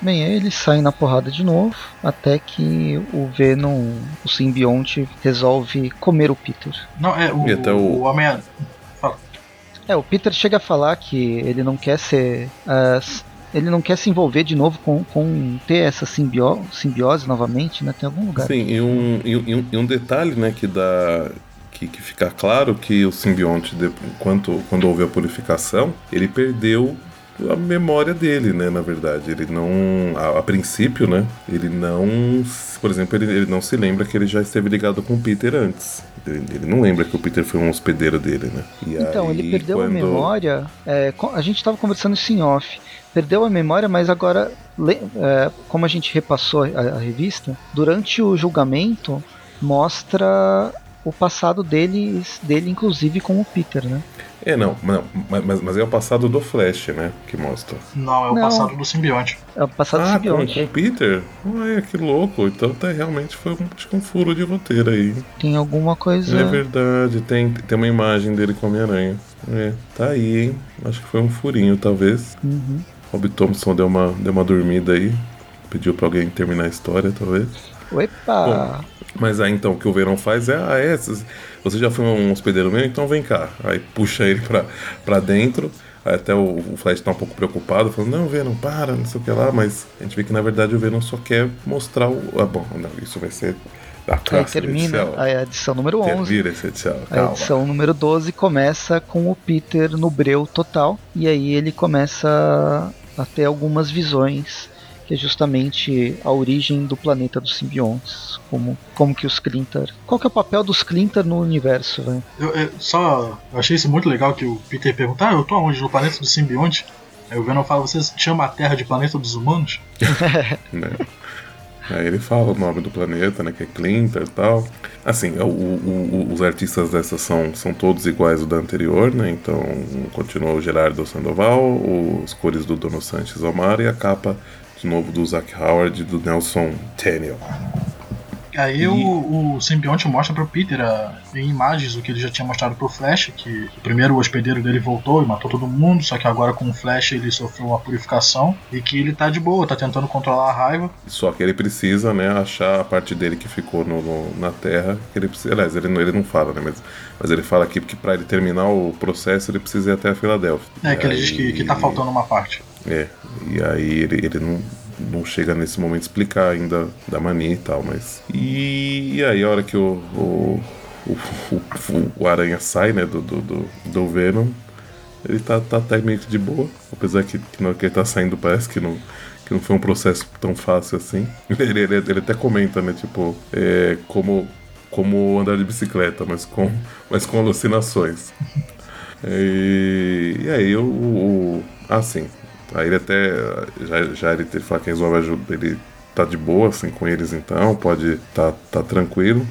Bem, aí eles saem na porrada de novo, até que o Venom, o simbionte, resolve comer o Peter. Não, é o, E até o- o Homem. É, o Peter chega a falar que ele não quer ser. ah, s- ele não quer se envolver de novo com, com ter essa simbio, simbiose novamente, né? Tem algum lugar. Sim, e um, e, um- e um, e um detalhe né, que dá. Que, que fica claro que o simbionte, de- quando houve a purificação, ele perdeu a memória dele, né? Na verdade, ele não. A, a princípio, né? Ele não. Por exemplo, ele, ele não se lembra que ele já esteve ligado com o Peter antes. Ele, ele não lembra que o Peter foi um hospedeiro dele, né? E Então, aí, ele perdeu a quando- memória. é, a gente estava conversando isso em off. Perdeu a memória, mas agora, é, como a gente repassou a, a revista, durante o julgamento mostra o passado dele, dele inclusive com o Peter, né? É, não, não mas, mas é o passado do Flash, né? Que mostra. Não, é o Não. passado do simbionte. É o passado Ah, com, simbionte. com o Peter? Ué, que louco. Então tá, realmente foi um, que um furo de roteiro aí. Tem alguma coisa. É verdade, tem, tem uma imagem dele com Homem-Aranha. É, tá aí, hein? Acho que foi um furinho, talvez. Uhum. Rob Thompson deu uma, deu uma dormida aí. Pediu pra alguém terminar a história, talvez. Opa! Mas aí então o que o Verão faz é, ah, é, você já foi um hospedeiro meu, então vem cá. Aí puxa ele pra, pra dentro. Aí até o, o Flash tá um pouco preocupado, falando, não, Venom, para, não sei o que lá, mas a gente vê que na verdade o Venom só quer mostrar o. Ah, bom, não, isso vai ser Aí termina a edição número 11. Termina essa edição, a edição número 12 começa com o Peter no breu total. E aí ele começa a ter algumas visões que é justamente a origem do planeta dos simbiontes, como, como que os Clintar... Qual que é o papel dos Clintar no universo, velho? Eu, eu, só eu achei isso muito legal que o Peter pergunta, ah, eu tô onde? No planeta dos simbiontes? Aí o Venom fala, você chama a Terra de planeta dos humanos? <laughs> né? Aí ele fala o nome do planeta, né? Que é Clintar e tal. Assim, o, o, o, os artistas dessa são, são todos iguais ao da anterior, né? Então continua o Gerardo Sandoval, os cores do Dono Sanches Omar e a capa novo do Zach Howard e do Nelson Daniel. Aí e... o, o simbionte mostra pro Peter a, em imagens o que ele já tinha mostrado pro Flash, que o primeiro hospedeiro dele voltou e matou todo mundo, só que agora com o Flash ele sofreu uma purificação e que ele tá de boa, tá tentando controlar a raiva. Só que ele precisa, né, achar a parte dele que ficou no, no na Terra, que ele precisa, aliás, ele, ele não fala, né, mas, mas ele fala aqui que para ele terminar o processo ele precisa ir até a Filadélfia. É, e que aí... ele diz que, que tá faltando uma parte. É, e aí ele, ele não, não chega nesse momento explicar ainda da mania e tal, mas. E, e aí a hora que o, o, o, o, Aranha sai, né, do, do, do, do Venom, ele tá, tá até meio que de boa, apesar que, que na hora que ele tá saindo parece que não, que não foi um processo tão fácil assim. <laughs> Ele, ele, ele até comenta, né, tipo, é, como, como andar de bicicleta, mas com, mas com alucinações. <laughs> E, e aí o, o. Ah, sim. Aí ele até. Já, já ele, ele fala que resolve ajuda. Ele tá de boa assim com eles então, pode tá, tá tranquilo.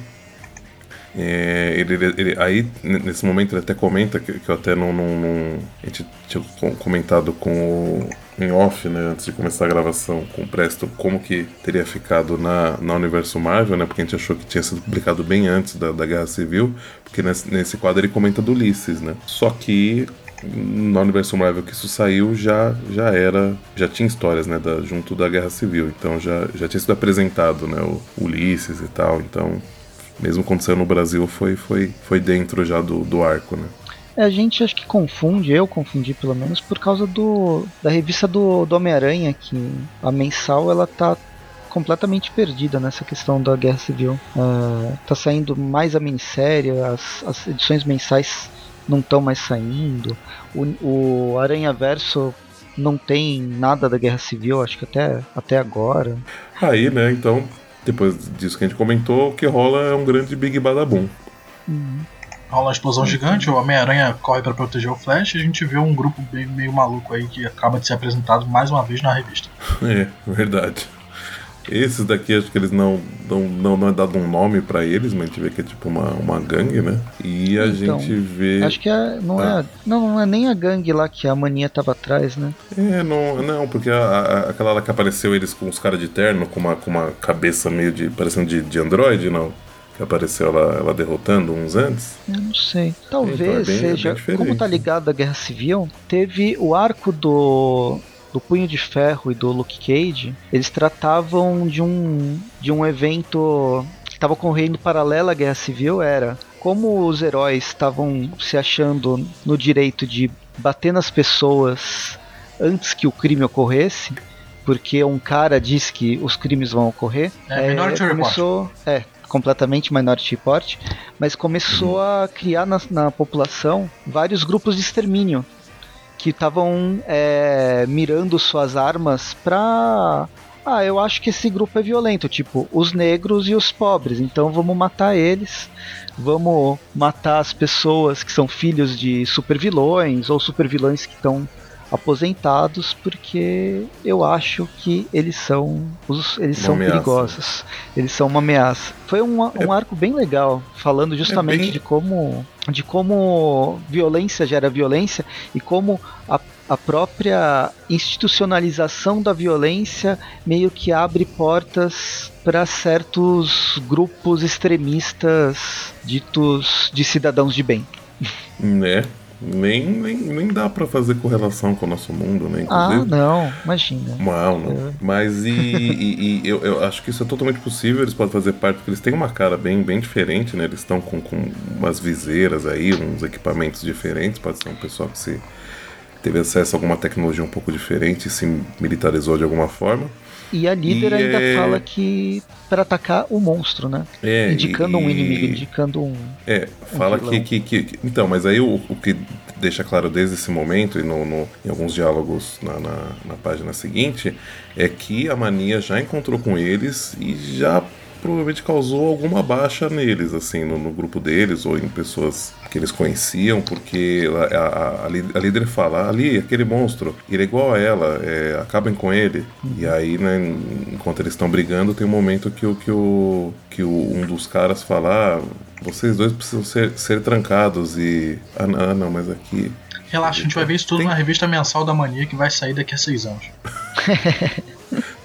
É, ele, ele, ele, aí, nesse momento, ele até comenta que, que eu até não, não, não, A gente tinha comentado com o, em off, né, antes de começar a gravação com o Presto, como que teria ficado na, na Universo Marvel, né, porque a gente achou que tinha sido publicado bem antes da, da Guerra Civil, porque nesse, nesse quadro ele comenta do Ulisses, né. Só que no universo Marvel que isso saiu já já era já tinha histórias né da, junto da Guerra Civil. Então já, já tinha sido apresentado né o Ulisses e tal. Então mesmo quando saiu no Brasil foi foi foi dentro já do, do arco né. É, a gente acho que confunde, eu confundi pelo menos, por causa do da revista do, do Homem-Aranha, que a mensal ela tá completamente perdida nessa questão da Guerra Civil. Uh, tá saindo mais a minissérie, as, as edições mensais não estão mais saindo. O, o Aranha Verso não tem nada da Guerra Civil, acho que até, até agora. Aí, né, então, depois disso que a gente comentou, o que rola é um grande Big Badabum. Uhum. Rola uma explosão gigante, o Homem-Aranha corre para proteger o Flash e a gente vê um grupo bem, meio maluco aí que acaba de ser apresentado mais uma vez na revista. <laughs> É, verdade. Esses daqui acho que eles não não, não, não é dado um nome para eles, mas a gente vê que é tipo uma, uma gangue, né? E a então, gente vê. Acho que é, não, ah. é, não, não é nem a gangue lá que a mania tava atrás, né? É, não, não porque a, a, aquela lá que apareceu eles com os caras de terno, com uma, com uma cabeça meio de. parecendo de, de androide, não? que apareceu ela, ela derrotando uns antes? Eu não sei. Talvez então, é bem, seja. É como tá ligado à Guerra Civil, teve o arco do do Punho de Ferro e do Luke Cage, eles tratavam de um, de um evento que estava ocorrendo paralelo à Guerra Civil, era como os heróis estavam se achando no direito de bater nas pessoas antes que o crime ocorresse, porque um cara disse que os crimes vão ocorrer. É, é começou, é, completamente Minority Report, mas começou uhum. a criar na, na população vários grupos de extermínio que estavam é, mirando suas armas pra. Ah, eu acho que esse grupo é violento, tipo, os negros e os pobres, então vamos matar eles, vamos matar as pessoas que são filhos de supervilões ou supervilões que estão aposentados porque eu acho que eles são os, eles uma são ameaça. perigosos eles são uma ameaça foi um, um é, arco bem legal falando justamente é bem... de como de como violência gera violência e como a, a própria institucionalização da violência meio que abre portas para certos grupos extremistas ditos de cidadãos de bem. Né nem, nem, nem dá para fazer correlação com o nosso mundo, né? Inclusive. Ah, não, imagina. Não, não. É. Mas e, e, e eu, eu, acho que isso é totalmente possível, eles podem fazer parte, porque eles têm uma cara bem, bem diferente, né? Eles estão com, com umas viseiras aí, uns equipamentos diferentes, pode ser um pessoal que se teve acesso a alguma tecnologia um pouco diferente, se militarizou de alguma forma. E a líder E ainda é- fala que para atacar o monstro, né? É, indicando um e- inimigo, indicando um. É, fala que, que, que- que- Então, mas aí o, o que deixa claro desde esse momento, e no, no- em alguns diálogos na, na, na página seguinte, é que a mania já encontrou com eles e já provavelmente causou alguma baixa neles, assim, no, no grupo deles ou em pessoas que eles conheciam, porque a, a- a líder fala, ali, aquele monstro, ele é igual a ela, é, acabem com ele. E aí, né, enquanto eles estão brigando, tem um momento que o, que o, que o, um dos caras fala, ah, vocês dois precisam ser, ser trancados e... Ah, não, ah, não, mas aqui... Relaxa, a gente vai ver isso tudo Tem- na revista mensal da Mania que vai sair daqui a seis anos. <laughs>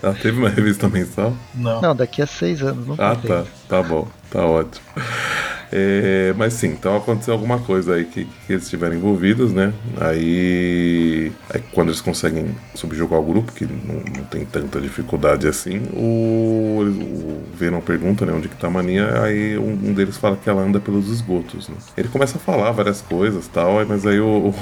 Ah, teve uma revista mensal? Não. Não, daqui a seis anos, não Ah, tá. Tá bom. Tá ótimo. É, mas sim, então aconteceu alguma coisa aí que, que eles estiveram envolvidos, né? Aí, aí quando eles conseguem subjugar o grupo, que não, não tem tanta dificuldade assim, o, o Venom pergunta, né, onde que tá a mania, aí um, um deles fala que ela anda pelos esgotos, né? Ele começa a falar várias coisas tal, mas aí o, o-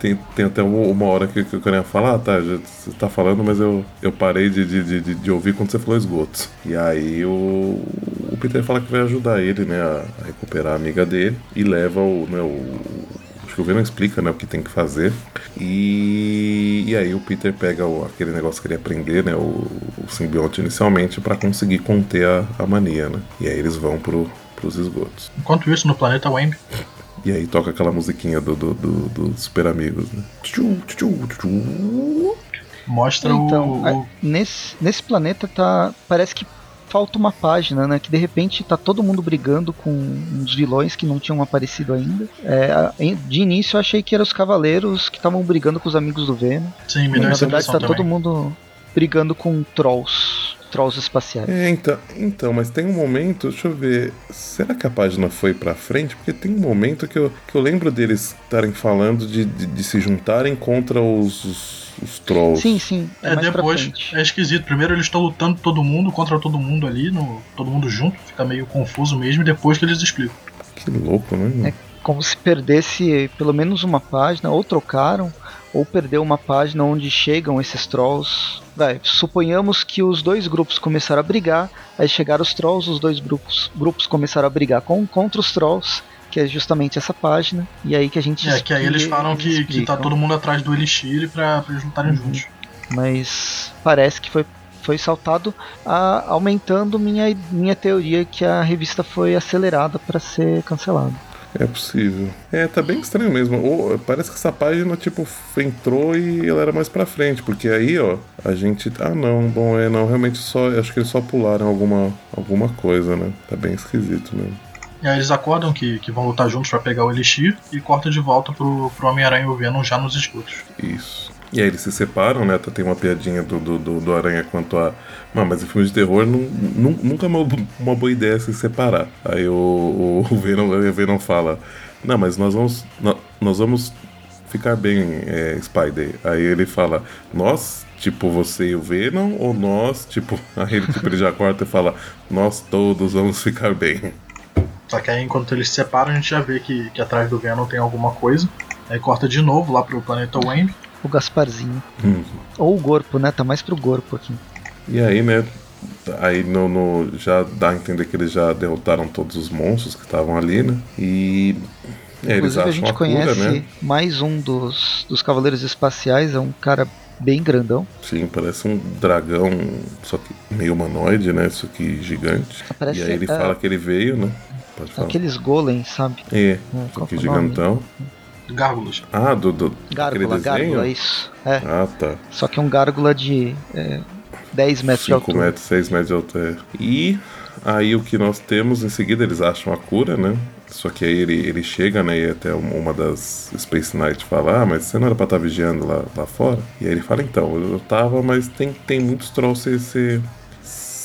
tem, tem até uma hora que, que o cara fala, ah, tá, você tá falando, mas eu, eu parei de, de, de, de- ouvir quando você falou esgotos. E aí o, o Peter fala que vai ajudar ele, né, a, recuperar a amiga dele e leva o, né, o acho que o Venom explica, né, o que tem que fazer. E, e aí o Peter pega o- aquele negócio que ele ia aprender, né, o, o simbionte inicialmente para conseguir conter a, a mania, né. E aí eles vão pro, pros esgotos. Enquanto isso, no planeta Wemby, E aí toca aquela musiquinha do, do, do, do Super Amigos, né? Mostra Então, o, nesse, nesse planeta tá. Parece que falta uma página, né? Que de repente tá todo mundo brigando com uns vilões que não tinham aparecido ainda. É, de início eu achei que eram os cavaleiros que estavam brigando com os amigos do Venom. Sim, me E, deu na essa verdade tá também. todo mundo brigando com trolls. Trolls espaciais. É, então, então, mas tem um momento, deixa eu ver, será que a página foi pra frente? Porque tem um momento que eu, que eu lembro deles estarem falando de, de, de se juntarem contra os, os, os trolls. Sim, sim. É, É, depois é esquisito. Primeiro eles estão lutando todo mundo contra todo mundo ali, no, todo mundo junto, fica meio confuso mesmo, e depois que eles explicam. Que louco, né? É. Como se perdesse pelo menos uma página, ou trocaram, ou perdeu uma página onde chegam esses trolls. Vai, suponhamos que os dois grupos começaram a brigar, aí chegaram os trolls, os dois grupos, grupos começaram a brigar com, contra os trolls, que é justamente essa página, e aí que a gente É, que aí eles explica- falam que, que tá todo mundo atrás do Elixir pra, pra eles lutarem Uhum. juntos. mas parece que foi, foi saltado, a- aumentando minha, minha teoria que a revista foi acelerada para ser cancelada. É possível. É, tá bem estranho mesmo. Ou, parece que essa página, tipo, entrou e ela era mais pra frente. Porque aí, ó, a gente. Ah, não, bom, é, não, realmente só. Acho que eles só pularam alguma, alguma coisa, né? Tá bem esquisito mesmo. E aí eles acordam que, que vão lutar juntos pra pegar o Elixir e corta de volta pro, pro Homem-Aranha e o Venom já nos escudos. Isso. E aí eles se separam, né? Até tem uma piadinha do, do, do, do Aranha quanto a. Mas em filme de terror nu- nunca é uma, uma boa ideia se separar. Aí o, o, Venom, o Venom fala. Não, mas nós vamos. nó- Nós vamos ficar bem, é, Spider. Aí ele fala, nós, tipo você e o Venom, ou nós, tipo, aí ele, tipo, ele já corta e fala, nós todos vamos ficar bem. Só que aí enquanto eles se separam, a gente já vê que, que atrás do Venom tem alguma coisa. Aí corta de novo lá pro planeta Wemby. O Gasparzinho. Hum. Ou o Gorpo, né? Tá mais pro Gorpo aqui. E aí, né? Aí no, no- já dá a entender que eles já derrotaram todos os monstros que estavam ali, né? E é, eles Inclusive a acham gente a cura, conhece né? mais um dos, dos Cavaleiros Espaciais, é um cara bem grandão. Sim, parece um dragão, só que meio humanoide, né? Isso aqui gigante. Parece e aí ele é, fala que ele veio, né? Falar. aqueles golems, sabe? É, É, que é o nome? Gárgulas. Ah, do, do Gárgula, gárgula, isso. É, Ah, tá. só que é um gárgula de é, 10 metros de 5 altura. metros, 6 metros de altura. E aí o que nós temos, em seguida eles acham a cura, né? Só que aí ele, ele chega, né? E até um- uma das Space Knight fala, ah, mas você não era pra estar vigiando lá, lá fora? E aí ele fala, então, eu tava, mas tem, tem muitos trolls se,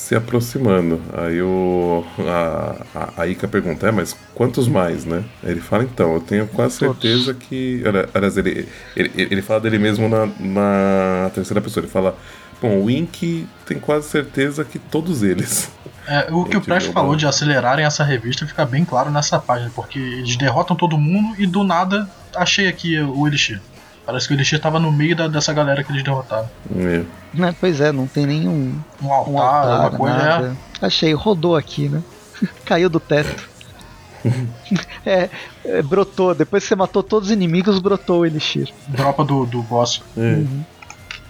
se, aproximando. Aí o, a, a, a Ika pergunta, é, mas quantos mais, né? Ele fala, então, eu tenho quase certeza que... ali- Aliás, ele, ele, ele fala dele mesmo na, na terceira pessoa, ele fala... Bom, o Ink tem quase certeza que todos eles. É, o que o Prest falou de acelerarem essa revista fica bem claro nessa página, porque eles derrotam todo mundo e do nada achei aqui o Elixir. Parece que o Elixir tava no meio da, dessa galera que eles derrotaram. É. Né, pois é, não tem nenhum Um altar, um altar, alguma coisa, nada. Achei, rodou aqui, né? <laughs> Caiu do teto. <laughs> é, é, brotou. Depois que você matou todos os inimigos, brotou o Elixir. Dropa do, do boss. É.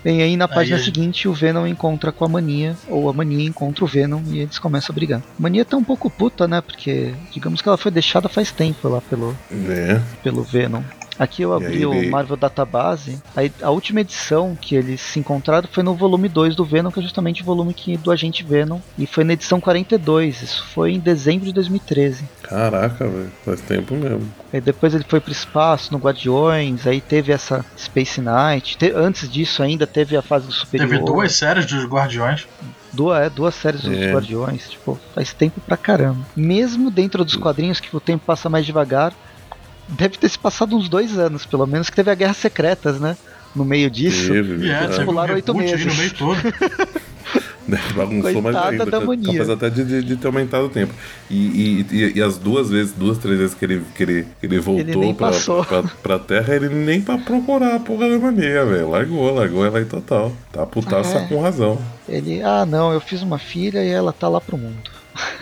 Bem, aí na página aí- seguinte o Venom encontra com a Mania, ou a Mania encontra o Venom e eles começam a brigar. A Mania tá um pouco puta, né? Porque digamos que ela foi deixada faz tempo lá pelo, É. pelo Venom. Aqui eu abri aí o Marvel Database. Aí, a última edição que eles se encontraram foi no volume 2 do Venom, que é justamente o volume que, do Agente Venom. E foi na edição 42. Isso foi em dezembro de 2013. Caraca, velho. Faz tempo mesmo. Aí depois ele foi pro espaço, no Guardiões. Aí teve essa Space Knight. Te- antes disso ainda teve a fase do Superior. Teve duas séries dos Guardiões. Duas, é, duas séries dos É. Guardiões, tipo, faz tempo pra caramba. Mesmo dentro dos quadrinhos que o tempo passa mais devagar, deve ter se passado uns dois anos, pelo menos, que teve a Guerra Secretas, né? No meio disso. Teve, E é, um Pularam oito aí no meses. meio todo. <laughs> Bagunçou mais ainda. da mania. Capaz até de, de- de ter aumentado o tempo. E, e- e- e as duas vezes, duas, três vezes que ele, que ele, que ele voltou nem pra, pra, pra Terra, ele nem pra procurar a porra da mania, velho. Largou, largou ela aí total. Tá putaça É. com razão. Ele, ah não, eu fiz uma filha e ela tá lá pro mundo.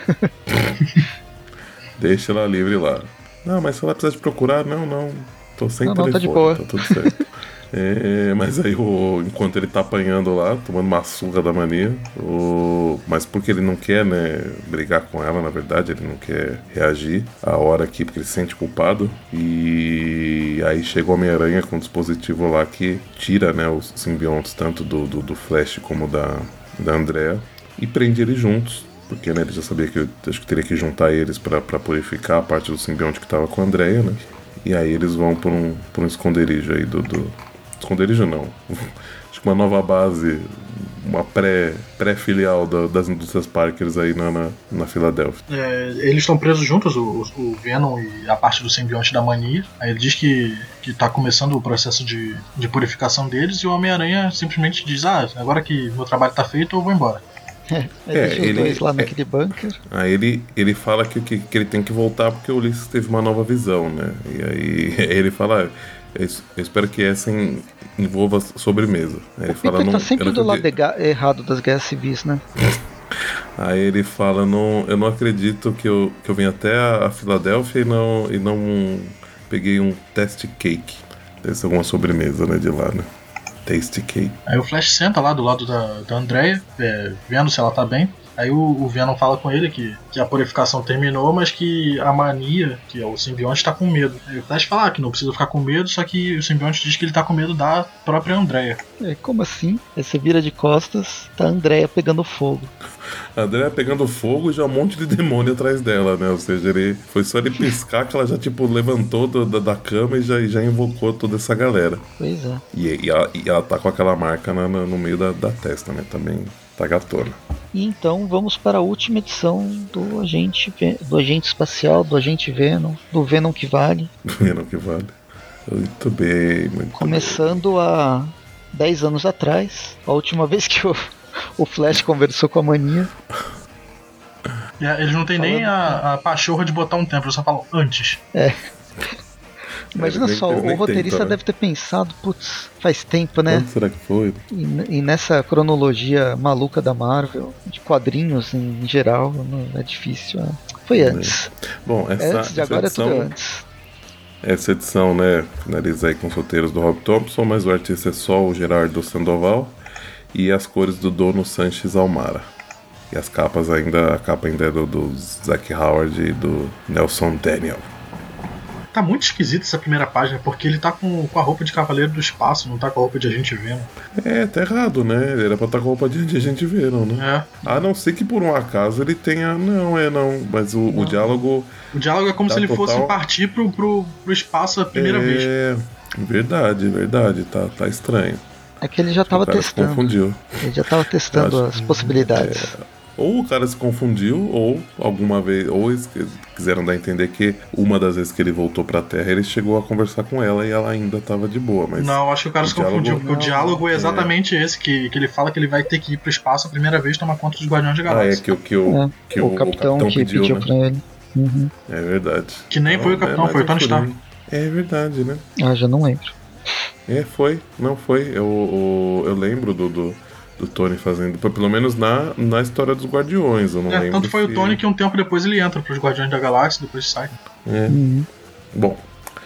<laughs> Deixa ela livre lá. Não, mas se ela precisar de procurar, não, não. Tô sem Não, não, tá telefone, de boa. tá tudo certo. <laughs> É, mas aí, o, enquanto ele tá apanhando lá, tomando uma surra da mania, o, mas porque ele não quer, né, brigar com ela, na verdade, ele não quer reagir a hora aqui, porque ele se sente culpado. E aí chega o Homem-Aranha com um dispositivo lá que tira, né, os simbiontes, tanto do, do, do Flash como da, da Andrea, e prende eles juntos. Porque né, ele já sabia que eu acho que teria que juntar eles pra purificar a parte do simbionte que tava com a Andrea, né? E aí eles vão por um, um esconderijo aí do, do. Esconderijo não. <laughs> Acho que uma nova base, uma pré- pré-filial da- das indústrias Parkers aí na, na, na Filadélfia. É, eles estão presos juntos, o, o Venom e a parte do simbionte da mania. Aí ele diz que, que tá começando o processo de, de purificação deles e o Homem-Aranha simplesmente diz: Ah, agora que meu trabalho tá feito, eu vou embora. É, os ele- dois lá é- naquele bunker. Aí ele, ele fala que, que, que ele tem que voltar porque o Ulisses teve uma nova visão, né? E aí <laughs> ele fala, "Ah, eu es- eu espero que essa en- envolva sobremesa. Aí ele O fala, tá não, sempre eu do lado errado das guerras civis, né? <laughs> Aí ele fala, não, eu não acredito que eu, que eu vim até a, a Filadélfia e não, e não peguei um test cake. Deve ser alguma sobremesa, né, de lá, né? Tasty cake. Aí o Flash senta lá do lado da, da Andrea, é, vendo se ela tá bem. Aí o, o Venom fala com ele que, que a purificação terminou, mas que a mania, que é o simbionte, tá com medo. Aí o Flash fala ah, que não precisa ficar com medo, só que o simbionte diz que ele tá com medo da própria Andrea. É, como assim? Aí você vira de costas, tá a Andrea pegando fogo. A Andrea pegando fogo e já um monte de demônio atrás dela, né? Ou seja, ele foi só ele piscar que ela já, tipo, levantou do- da, da cama e já, já invocou toda essa galera. Pois é. E, e, ela, e ela tá com aquela marca na- no meio da, da testa, né? Também tá gatona. E então vamos para a última edição do agente do agente espacial, do agente Venom, do Venom que vale, <laughs> Vendo que vale. Muito bem, muito começando há 10 anos atrás, a última <laughs> vez que o, o Flash conversou com a Mania. A- eles não tem nem a, a pachorra de botar um tempo, eles só falam antes. Imagina Eles nem- só, o roteirista né? deve ter pensado, putz, faz tempo, né? Quanto será que foi? E, e nessa cronologia maluca da Marvel, de quadrinhos em geral, não- é difícil. é. Foi antes. Bom, essa, É antes de agora é edição, tudo antes. essa edição, né, finaliza aí com os roteiros do Rob Thompson, mas o artista é só o Gerardo Sandoval e as cores do Dono Sanches Almara. E as capas ainda, a capa ainda é do, do Zack Howard e do Nelson Daniel. Tá muito esquisito essa primeira página, porque ele tá com, com a roupa de Cavaleiro do Espaço, não tá com a roupa de Agente Venom. É, tá errado, né? Ele era pra estar com roupa de, de gente viram, né? É. A não ser que por um acaso ele tenha. Não, é não. Mas o, o diálogo. O diálogo é como Tá se ele total- fosse partir pro, pro, pro espaço a primeira vez. é. Verdade, verdade. Tá, tá estranho. É que ele já o tava cara se testando. confundiu. Ele já tava testando Eu as possibilidades. Ou o cara se confundiu, ou alguma vez. Ou eles quiseram dar a entender que uma das vezes que ele voltou pra Terra, ele chegou a conversar com ela e ela ainda tava de boa. Mas Não, acho que o cara o se confundiu, diálogo- porque o Não, diálogo é é. exatamente esse, que, que ele fala que ele vai ter que ir pro espaço a primeira vez tomar conta dos Guardiões da Ah, é Galáxia. que, o- que, o, É, que o, capitão que pediu, né? pra ele. Uhum. É verdade. Que nem foi o capitão, é, foi o Tony é Stark. É verdade, né? Ah, já não lembro. É, foi. Não foi. Eu, eu, eu lembro do, do, do, Tony fazendo. Pelo menos na, na história dos Guardiões. Eu não é, lembro. Tanto foi se... o Tony que um tempo depois ele entra pros Guardiões da Galáxia, depois sai. É. Uhum. Bom,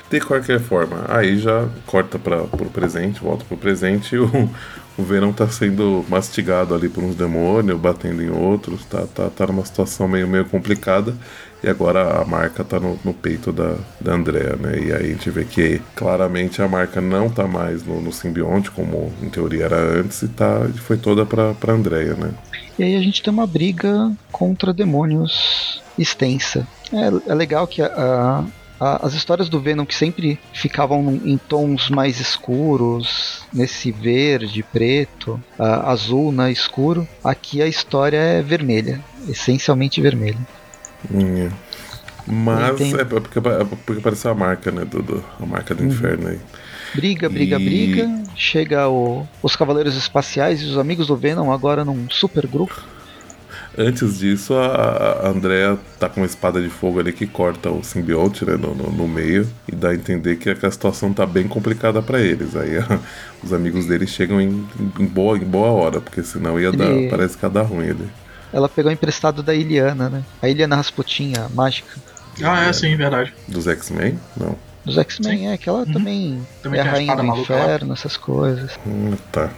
de qualquer forma, aí já corta para pro presente, volta pro presente e <laughs> o, o Verão tá sendo mastigado ali por uns demônios, batendo em outros, tá, tá, tá numa situação meio, meio complicada. E agora a marca tá no, no peito da, da Andrea, né? E aí a gente vê que claramente a marca não tá mais no, no simbionte, como em teoria era antes, e tá, foi toda pra, pra Andrea, né? E aí a gente tem uma briga contra demônios extensa. É, é legal que a, as histórias do Venom que sempre ficavam em tons mais escuros, nesse verde, preto, azul, né, escuro, aqui a história é vermelha, essencialmente vermelha. Hum. Mas tem... é porque, é porque apareceu a marca, né? Do, do a marca do uhum. inferno aí. Briga, briga, e... briga. Chega o, os Cavaleiros Espaciais e os amigos do Venom agora num super grupo. Antes disso, a, a Andrea tá com uma espada de fogo ali que corta o simbionte né, no, no, no, meio e dá a entender que a situação tá bem complicada para eles. Aí a, <laughs> os amigos dele chegam em, em, boa, em boa hora, porque senão ia Ele... dar. Parece que ia dar ruim ali. Ela pegou emprestado da Iliana, né? A Iliana Rasputin, a mágica. Ah, é, sim, verdade. Dos X-Men? Não. Dos X-Men, é, que ela uhum. também, também é a rainha do inferno, essas coisas. Hum, tá.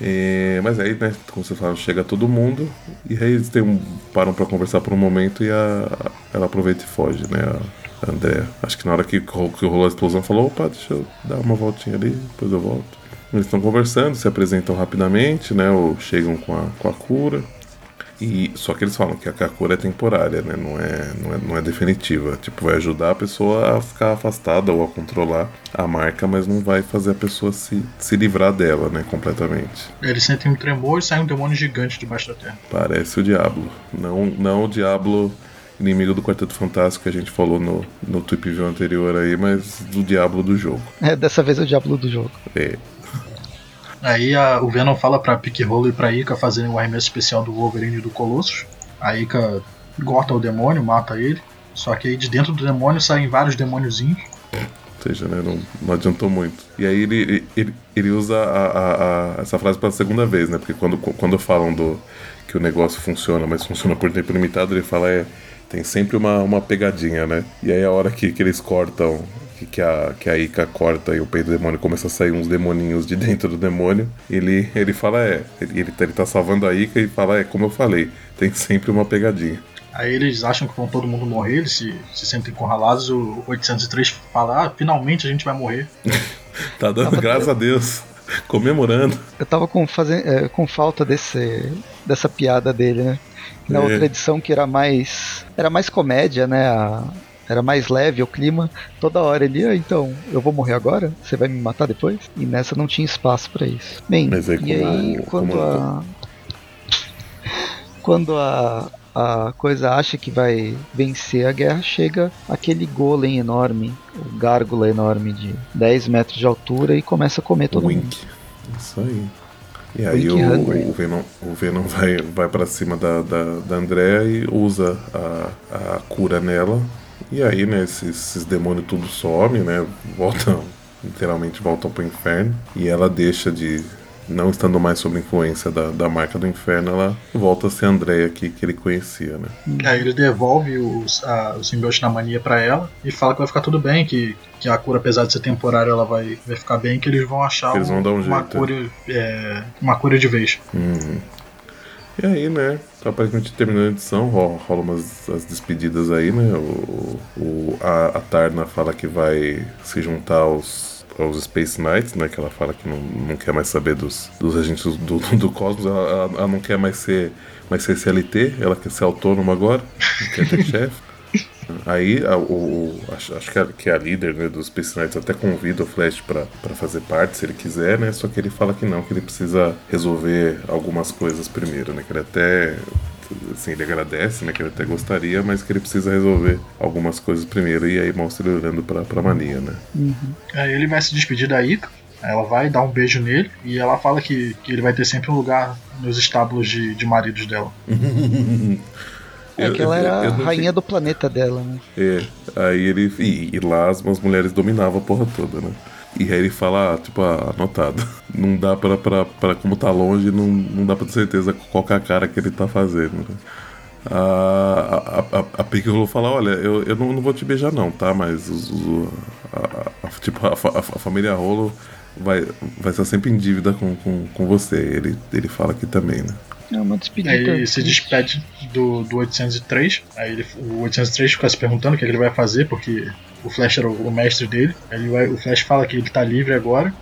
E, mas aí, né, como você fala, chega todo mundo e aí eles tem um, param para conversar por um momento e a, ela aproveita e foge, né? A, a Andrea. Acho que na hora que, que rolou a explosão, falou: opa, deixa eu dar uma voltinha ali, depois eu volto. Eles estão conversando, se apresentam rapidamente, né? Ou chegam com a, com a cura. E, só que eles falam que a cura é temporária, né? Não é, não, é, não é definitiva. Tipo, vai ajudar a pessoa a ficar afastada ou a controlar a marca, mas não vai fazer a pessoa se, se livrar dela, né? Completamente. Eles sentem um tremor e sai um demônio gigante debaixo da terra. Parece o Diablo. Não, não o Diablo inimigo do Quarteto Fantástico que a gente falou no, no Tweep View anterior aí, mas do Diablo do jogo. É, dessa vez é o Diablo do jogo. É. Aí a, o Venom fala pra Pickroll e pra Ica fazerem o arremesso especial do Wolverine e do Colossus. A Ica corta o demônio, mata ele. Só que aí de dentro do demônio saem vários demôniozinhos. Ou seja, né, não, não adiantou muito. E aí ele, ele, ele usa a, a, a, essa frase pela segunda vez, né? Porque quando, quando falam do que o negócio funciona, mas funciona por tempo limitado, ele fala é tem sempre uma, uma pegadinha, né? E aí a hora que, que eles cortam que, que, a, que a Ica corta e o peito do demônio começa a sair uns demoninhos de dentro do demônio, ele, ele fala, é, ele, ele, ele tá salvando a Ica e fala, é, como eu falei, tem sempre uma pegadinha. Aí eles acham que vão todo mundo morrer, eles se, se sentem encurralados, o 803 fala, ah, finalmente a gente vai morrer. <laughs> tá dando graças a Deus. Comemorando. Eu tava com, fazendo, é, com falta desse, dessa piada dele, né? Na é. outra edição que era mais. Era mais comédia, né? A, era mais leve o clima. Toda hora ele, ah, então, eu vou morrer agora? Você vai me matar depois? E nessa não tinha espaço para isso. Bem, aí, e aí quando a. Quando a, a coisa acha que vai vencer a guerra, chega aquele golem enorme, o gárgula enorme de 10 metros de altura e começa a comer todo Wink. mundo. Isso aí. E aí o, o, Venom, o Venom vai, vai para cima da, da, da Andrea e usa a, a cura nela e aí, né, esses, esses demônios tudo somem, né? Voltam, <laughs> literalmente voltam pro inferno. E ela deixa de. Não estando mais sob influência da, da marca do inferno, ela volta a ser a Andrea que, que ele conhecia, né? Aí ele devolve os, a, o simbionte na mania para ela e fala que vai ficar tudo bem, que, que a cura, apesar de ser temporária, ela vai, vai ficar bem, que eles vão achar eles vão um, um uma, jeito, cura, é, uma cura de vez. Uhum. E aí, né, aparentemente terminando a edição, rola umas as despedidas aí, né? O, o, a, a Tarna fala que vai se juntar aos, aos Space Knights, né? Que ela fala que não, não quer mais saber dos, dos agentes do, do, do cosmos, ela, ela, ela, não quer mais ser, mais ser CLT, ela quer ser autônoma agora, não quer ter <laughs> chefe. Aí a, o, acho, acho que, a, que a líder né, dos Space Knights até convida o Flash para fazer parte, se ele quiser, né? Só que ele fala que não, que ele precisa resolver algumas coisas primeiro, né? Que ele até assim, ele agradece, né? Que ele até gostaria, mas que ele precisa resolver algumas coisas primeiro. E aí mostra ele olhando pra, pra Mania, né? Uhum. Aí ele vai se despedir da Ika. Ela vai dar um beijo nele e ela fala que, que ele vai ter sempre um lugar nos estábulos de, de maridos dela. <laughs> É que ela era a rainha do planeta dela, né? É, aí ele. E, e lá as, as mulheres dominavam a porra toda, né? E aí ele fala, ah, tipo, ah, anotado. <laughs> Não dá pra, pra, pra como tá longe, não, não dá pra ter certeza qual é a cara que ele tá fazendo. Né? A, a, a, a Piccolo fala, olha, eu, eu não, não vou te beijar não, tá? Mas o, a, a, tipo, a, a, a família Rolo vai, vai estar sempre em dívida com, com, com você. Ele, ele fala aqui também, né? É uma despedida. Aí ele se despede do, do 803. Aí ele, o 803 fica se perguntando o que ele vai fazer, porque o Flash era o, o mestre dele. Aí vai, o Flash fala que ele tá livre agora.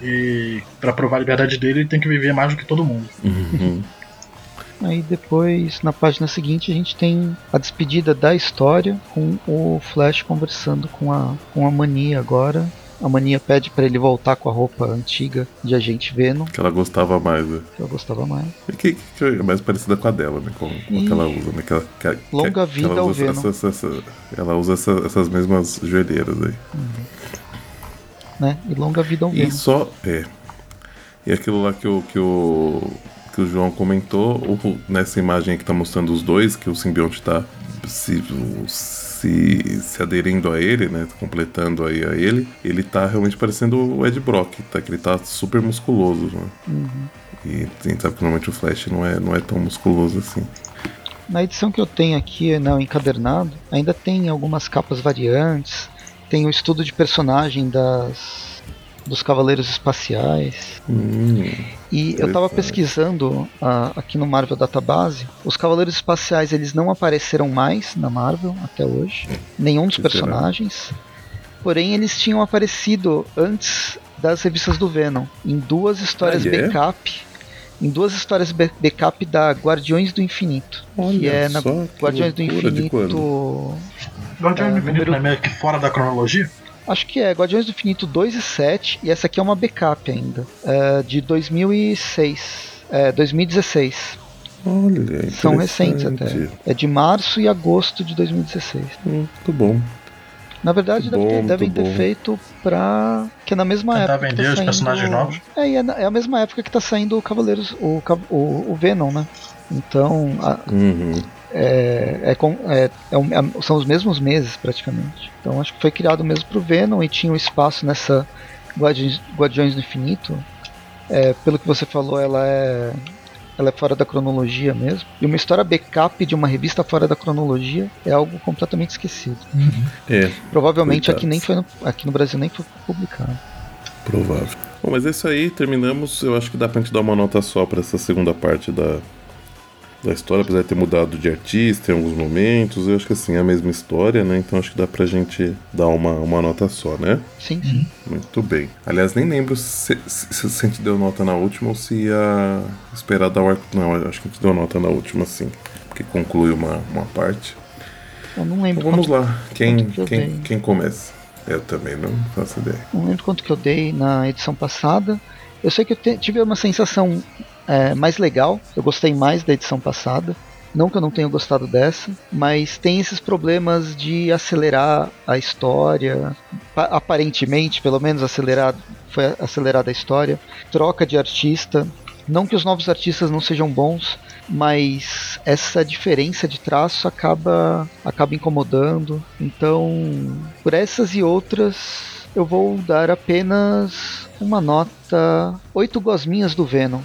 E para provar a liberdade dele, ele tem que viver mais do que todo mundo. Uhum. Aí depois, na página seguinte, a gente tem a despedida da história com o Flash conversando com a, com a Mania agora. A Mania pede para ele voltar com a roupa antiga de agente Venom. Que ela gostava mais, né? Que ela gostava mais. E que, que é mais parecida com a dela, né? Com, com a que ela usa, né? Que ela, que, que- Longa que vida ela ao Venom. essa- essa- ela usa essa- essas mesmas joelheiras aí. Né? E longa vida ao E Venom. só. É. E aquilo lá que o. Que o que o João comentou, nessa imagem que tá mostrando os dois, que o simbionte tá se, se, se aderindo a ele, né? Completando aí a ele, ele tá realmente parecendo o Ed Brock, tá? Que ele tá super musculoso, né? E a gente sabe que normalmente o Flash não é, não é tão musculoso assim. Na edição que eu tenho aqui, no encadernado, ainda tem algumas capas variantes. Tem o estudo de personagem das dos Cavaleiros Espaciais. Hum, E eu tava Interessante. pesquisando ah, aqui no Marvel Database. Os Cavaleiros Espaciais eles não apareceram mais na Marvel até hoje. Nenhum dos Que será? personagens. Porém, eles tinham aparecido antes das revistas do Venom. Em duas histórias Ah, é? backup. Em duas histórias backup da Guardiões do Infinito. que Olha é na só, que Guardiões do Infinito. Guardião É, do Infinito número- não é meio que fora da cronologia? Acho que é Guardiões do Infinito 2 e 7, e essa aqui é uma backup ainda, é, de 2006, é, 2016. Olha, São recentes até. É de março e agosto de 2016. Hum, Muito bom. Na verdade, Muito deve ter- bom, devem muito ter bom. feito pra. Que é na mesma Tentar época. que vender tá os saindo... personagens novos? É, e é, na- é a mesma época que tá saindo o Cavaleiros. O, o, o Venom, né? Então, a- Uhum. É, é com- é- é um- é- são os mesmos meses praticamente. Então acho que foi criado mesmo pro Venom e tinha um espaço nessa Guardiões, Guardiões do Infinito. É, pelo que você falou, ela é ela é fora da cronologia mesmo. E uma história backup de uma revista fora da cronologia é algo completamente esquecido. É, Provavelmente Coitados. aqui nem foi no, aqui no Brasil nem foi publicado. provável. Bom, mas é isso aí, terminamos. Eu acho que dá pra gente dar uma nota só pra essa segunda parte da, da história, apesar de ter mudado de artista em alguns momentos. Eu acho que assim, é a mesma história, né? Então acho que dá pra gente dar uma, uma nota só, né? Sim, sim. Muito bem. Aliás, nem lembro se, se, se a gente deu nota na última ou se ia esperar dar o arco. Não, acho que a gente deu nota na última, sim. Porque conclui uma, uma parte. Eu não lembro Então vamos quanto, lá. Quem, quem, dei. quem começa? Eu também não faço ideia. Não lembro quanto que eu dei na edição passada. Eu sei que eu te- tive uma sensação é, mais legal. Eu gostei mais da edição passada. Não que eu não tenha gostado dessa, mas tem esses problemas de acelerar a história. Pa- Aparentemente, pelo menos acelerado, foi acelerada a história. Troca de artista. Não que os novos artistas não sejam bons, mas essa diferença de traço acaba acaba incomodando. Então, por essas e outras, eu vou dar apenas uma nota 8 gosminhas do Venom.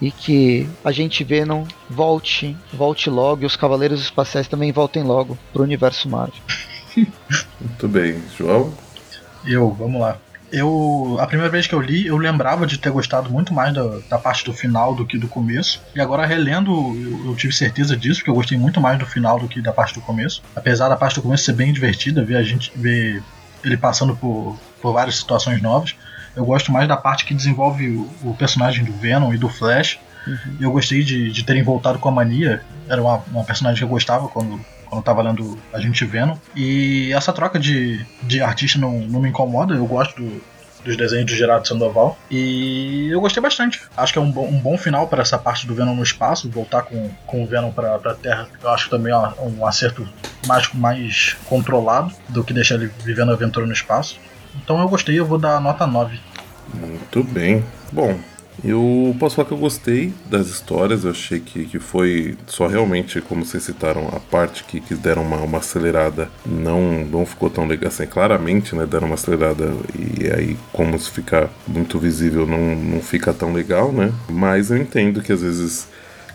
E que a gente Venom volte, volte logo e os Cavaleiros Espaciais também voltem logo pro universo Marvel. Muito bem. João? Eu, vamos lá. Eu, a primeira vez que eu li, eu lembrava de ter gostado muito mais da, da parte do final do que do começo. E agora, relendo, eu, eu tive certeza disso, porque eu gostei muito mais do final do que da parte do começo. Apesar da parte do começo ser bem divertida, ver a gente ver ele passando por, por várias situações novas. Eu gosto mais da parte que desenvolve o, o personagem do Venom e do Flash. E eu gostei de, de terem voltado com a mania. Era uma, uma personagem que eu gostava quando, quando eu tava lendo a gente vendo. E essa troca de, de artista não, não me incomoda, eu gosto do- dos desenhos do Gerardo Sandoval. E eu gostei bastante. Acho que é um bom, um bom final para essa parte do Venom no espaço, voltar com, com o Venom pra, pra Terra. Eu acho que também é um acerto mais, mais controlado do que deixar ele vivendo a aventura no espaço. Então eu gostei, eu vou dar nota 9. Muito bem. Bom, Eu posso falar que eu gostei das histórias, eu achei que, que foi só realmente, como vocês citaram, a parte que, que deram uma, uma acelerada não, não ficou tão legal, assim, claramente, né, deram uma acelerada e aí como isso fica muito visível não, não fica tão legal, né, mas eu entendo que às vezes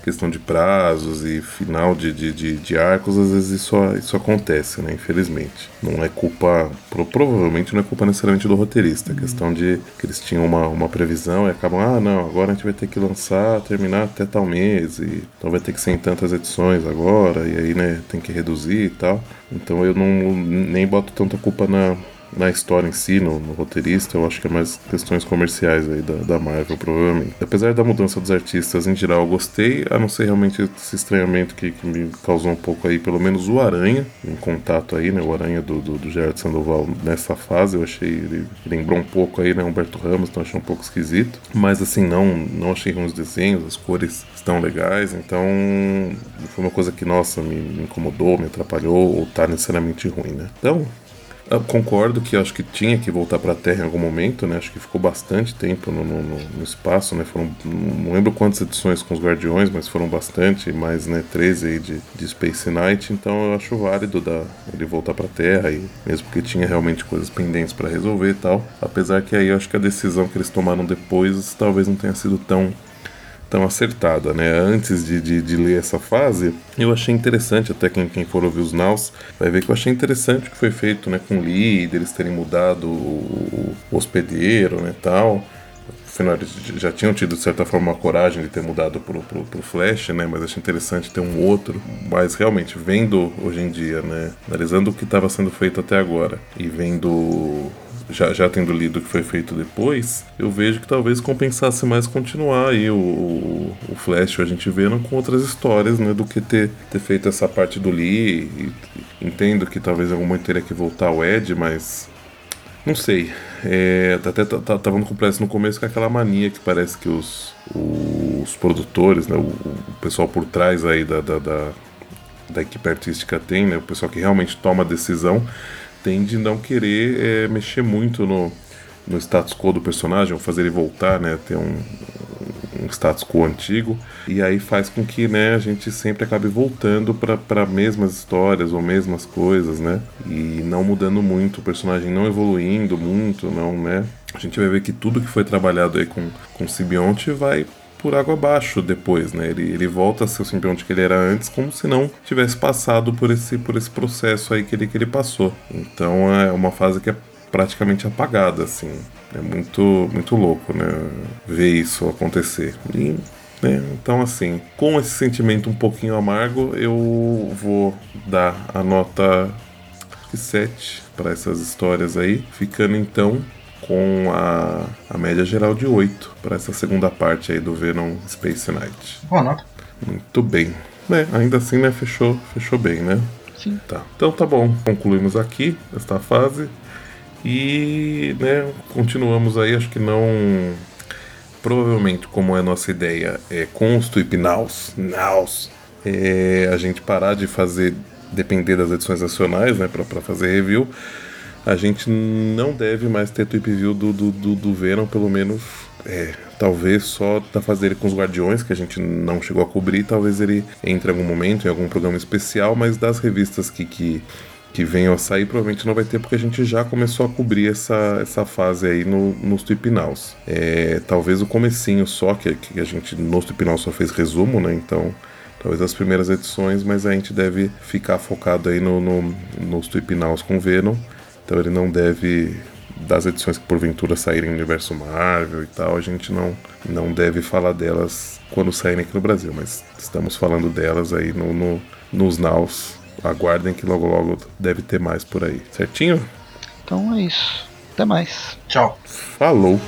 questão de prazos e final de, de, de, de, arcos, às vezes isso, isso acontece, né? Infelizmente. Não é culpa, provavelmente não é culpa necessariamente do roteirista. É questão de que eles tinham uma, uma previsão e acabam, ah, não, agora a gente vai ter que lançar, terminar até tal mês, e então vai ter que ser em tantas edições agora, e aí, né, tem que reduzir e tal. Então eu não nem boto tanta culpa na, na história em si, no, no, roteirista, eu acho que é mais questões comerciais aí da, da, Marvel, provavelmente. Apesar da mudança dos artistas em geral, eu gostei, a não ser realmente esse estranhamento que, que me causou um pouco aí, pelo menos o Aranha, em contato aí, né? O Aranha do, do, do Gerard Sandoval nessa fase, eu achei, ele lembrou um pouco aí, né? Humberto Ramos, então achei um pouco esquisito. Mas assim, não, não achei ruins desenhos, as cores estão legais, então foi uma coisa que, nossa, me, me incomodou, me atrapalhou, ou tá necessariamente ruim, né? Então, eu concordo que acho que tinha que voltar para a Terra em algum momento, né? Acho que ficou bastante tempo no, no, no, espaço, né? Foram, não lembro quantas edições com os Guardiões, mas foram bastante, mais, né, 13 aí de, de Space Knight, então eu acho válido da, ele voltar para a Terra, e, mesmo porque tinha realmente coisas pendentes para resolver e tal. Apesar que aí eu acho que a decisão que eles tomaram depois talvez não tenha sido tão tão acertada, né? Antes de, de, de, ler essa fase, eu achei interessante, até quem, quem for ouvir os Naus vai ver que eu achei interessante o que foi feito, né? Com o líder, eles terem mudado o, o hospedeiro, né? Tal. Afinal, eles já tinham tido, de certa forma, a coragem de ter mudado pro, pro, pro Flash, né? Mas achei interessante ter um outro. Mas realmente, vendo hoje em dia, né? Analisando o que estava sendo feito até agora e vendo já, já tendo lido o que foi feito depois, eu vejo que talvez compensasse mais continuar aí o, o, o Flash, a gente vendo com outras histórias, né, do que ter, ter feito essa parte do Lee. E, entendo que talvez algum momento teria que voltar ao Ed, mas não sei. É, até tava com complexo no começo com aquela mania que parece que os, os produtores, né, o, o pessoal por trás aí da, da, da, da equipe artística tem, né, o pessoal que realmente toma a decisão tende não querer é, mexer muito no, no status quo do personagem, ou fazer ele voltar, né, ter um, um status quo antigo, e aí faz com que né, a gente sempre acabe voltando para mesmas histórias ou mesmas coisas, né, e não mudando muito, o personagem não evoluindo muito, não, né. A gente vai ver que tudo que foi trabalhado aí com, com Sibionte vai por água abaixo depois, né? Ele, ele volta a ser o simbionte que ele era antes, como se não tivesse passado por esse, por esse processo aí que ele, que ele passou. Então é uma fase que é praticamente apagada, assim. É muito, muito louco, né? Ver isso acontecer. E, né? Então, assim, com esse sentimento um pouquinho amargo, eu vou dar a nota 7 para essas histórias aí, ficando então com a, a média geral de 8 para essa segunda parte aí do Venom Space Knight. Boa nota. Muito bem. É, ainda assim, né, fechou, fechou bem, né? Sim. Tá. Então tá bom, concluímos aqui esta fase e, né, continuamos aí, acho que não provavelmente como é a nossa ideia é com os Tweep Naus, Naus é, a gente parar de fazer depender das edições nacionais, né, para fazer review a gente não deve mais ter tweep view do, do, do, do Venom, pelo menos é, talvez só da fase dele com os Guardiões, que a gente não chegou a cobrir, talvez ele entre em algum momento, em algum programa especial, mas das revistas que, que, que venham a sair, provavelmente não vai ter, porque a gente já começou a cobrir essa, essa fase aí no, nos Tweepnaus. É, talvez o comecinho só, que, que a gente nos Tweepnaus só fez resumo, né, então talvez as primeiras edições, mas a gente deve ficar focado aí no, no, nos Tweepnaus com Venom, então ele não deve das edições que porventura saírem no universo Marvel e tal, a gente não, não deve falar delas quando saírem aqui no Brasil, mas estamos falando delas aí no, no, nos Naus. Aguardem que logo logo deve ter mais por aí, certinho? Então é isso. Até mais. Tchau. Falou.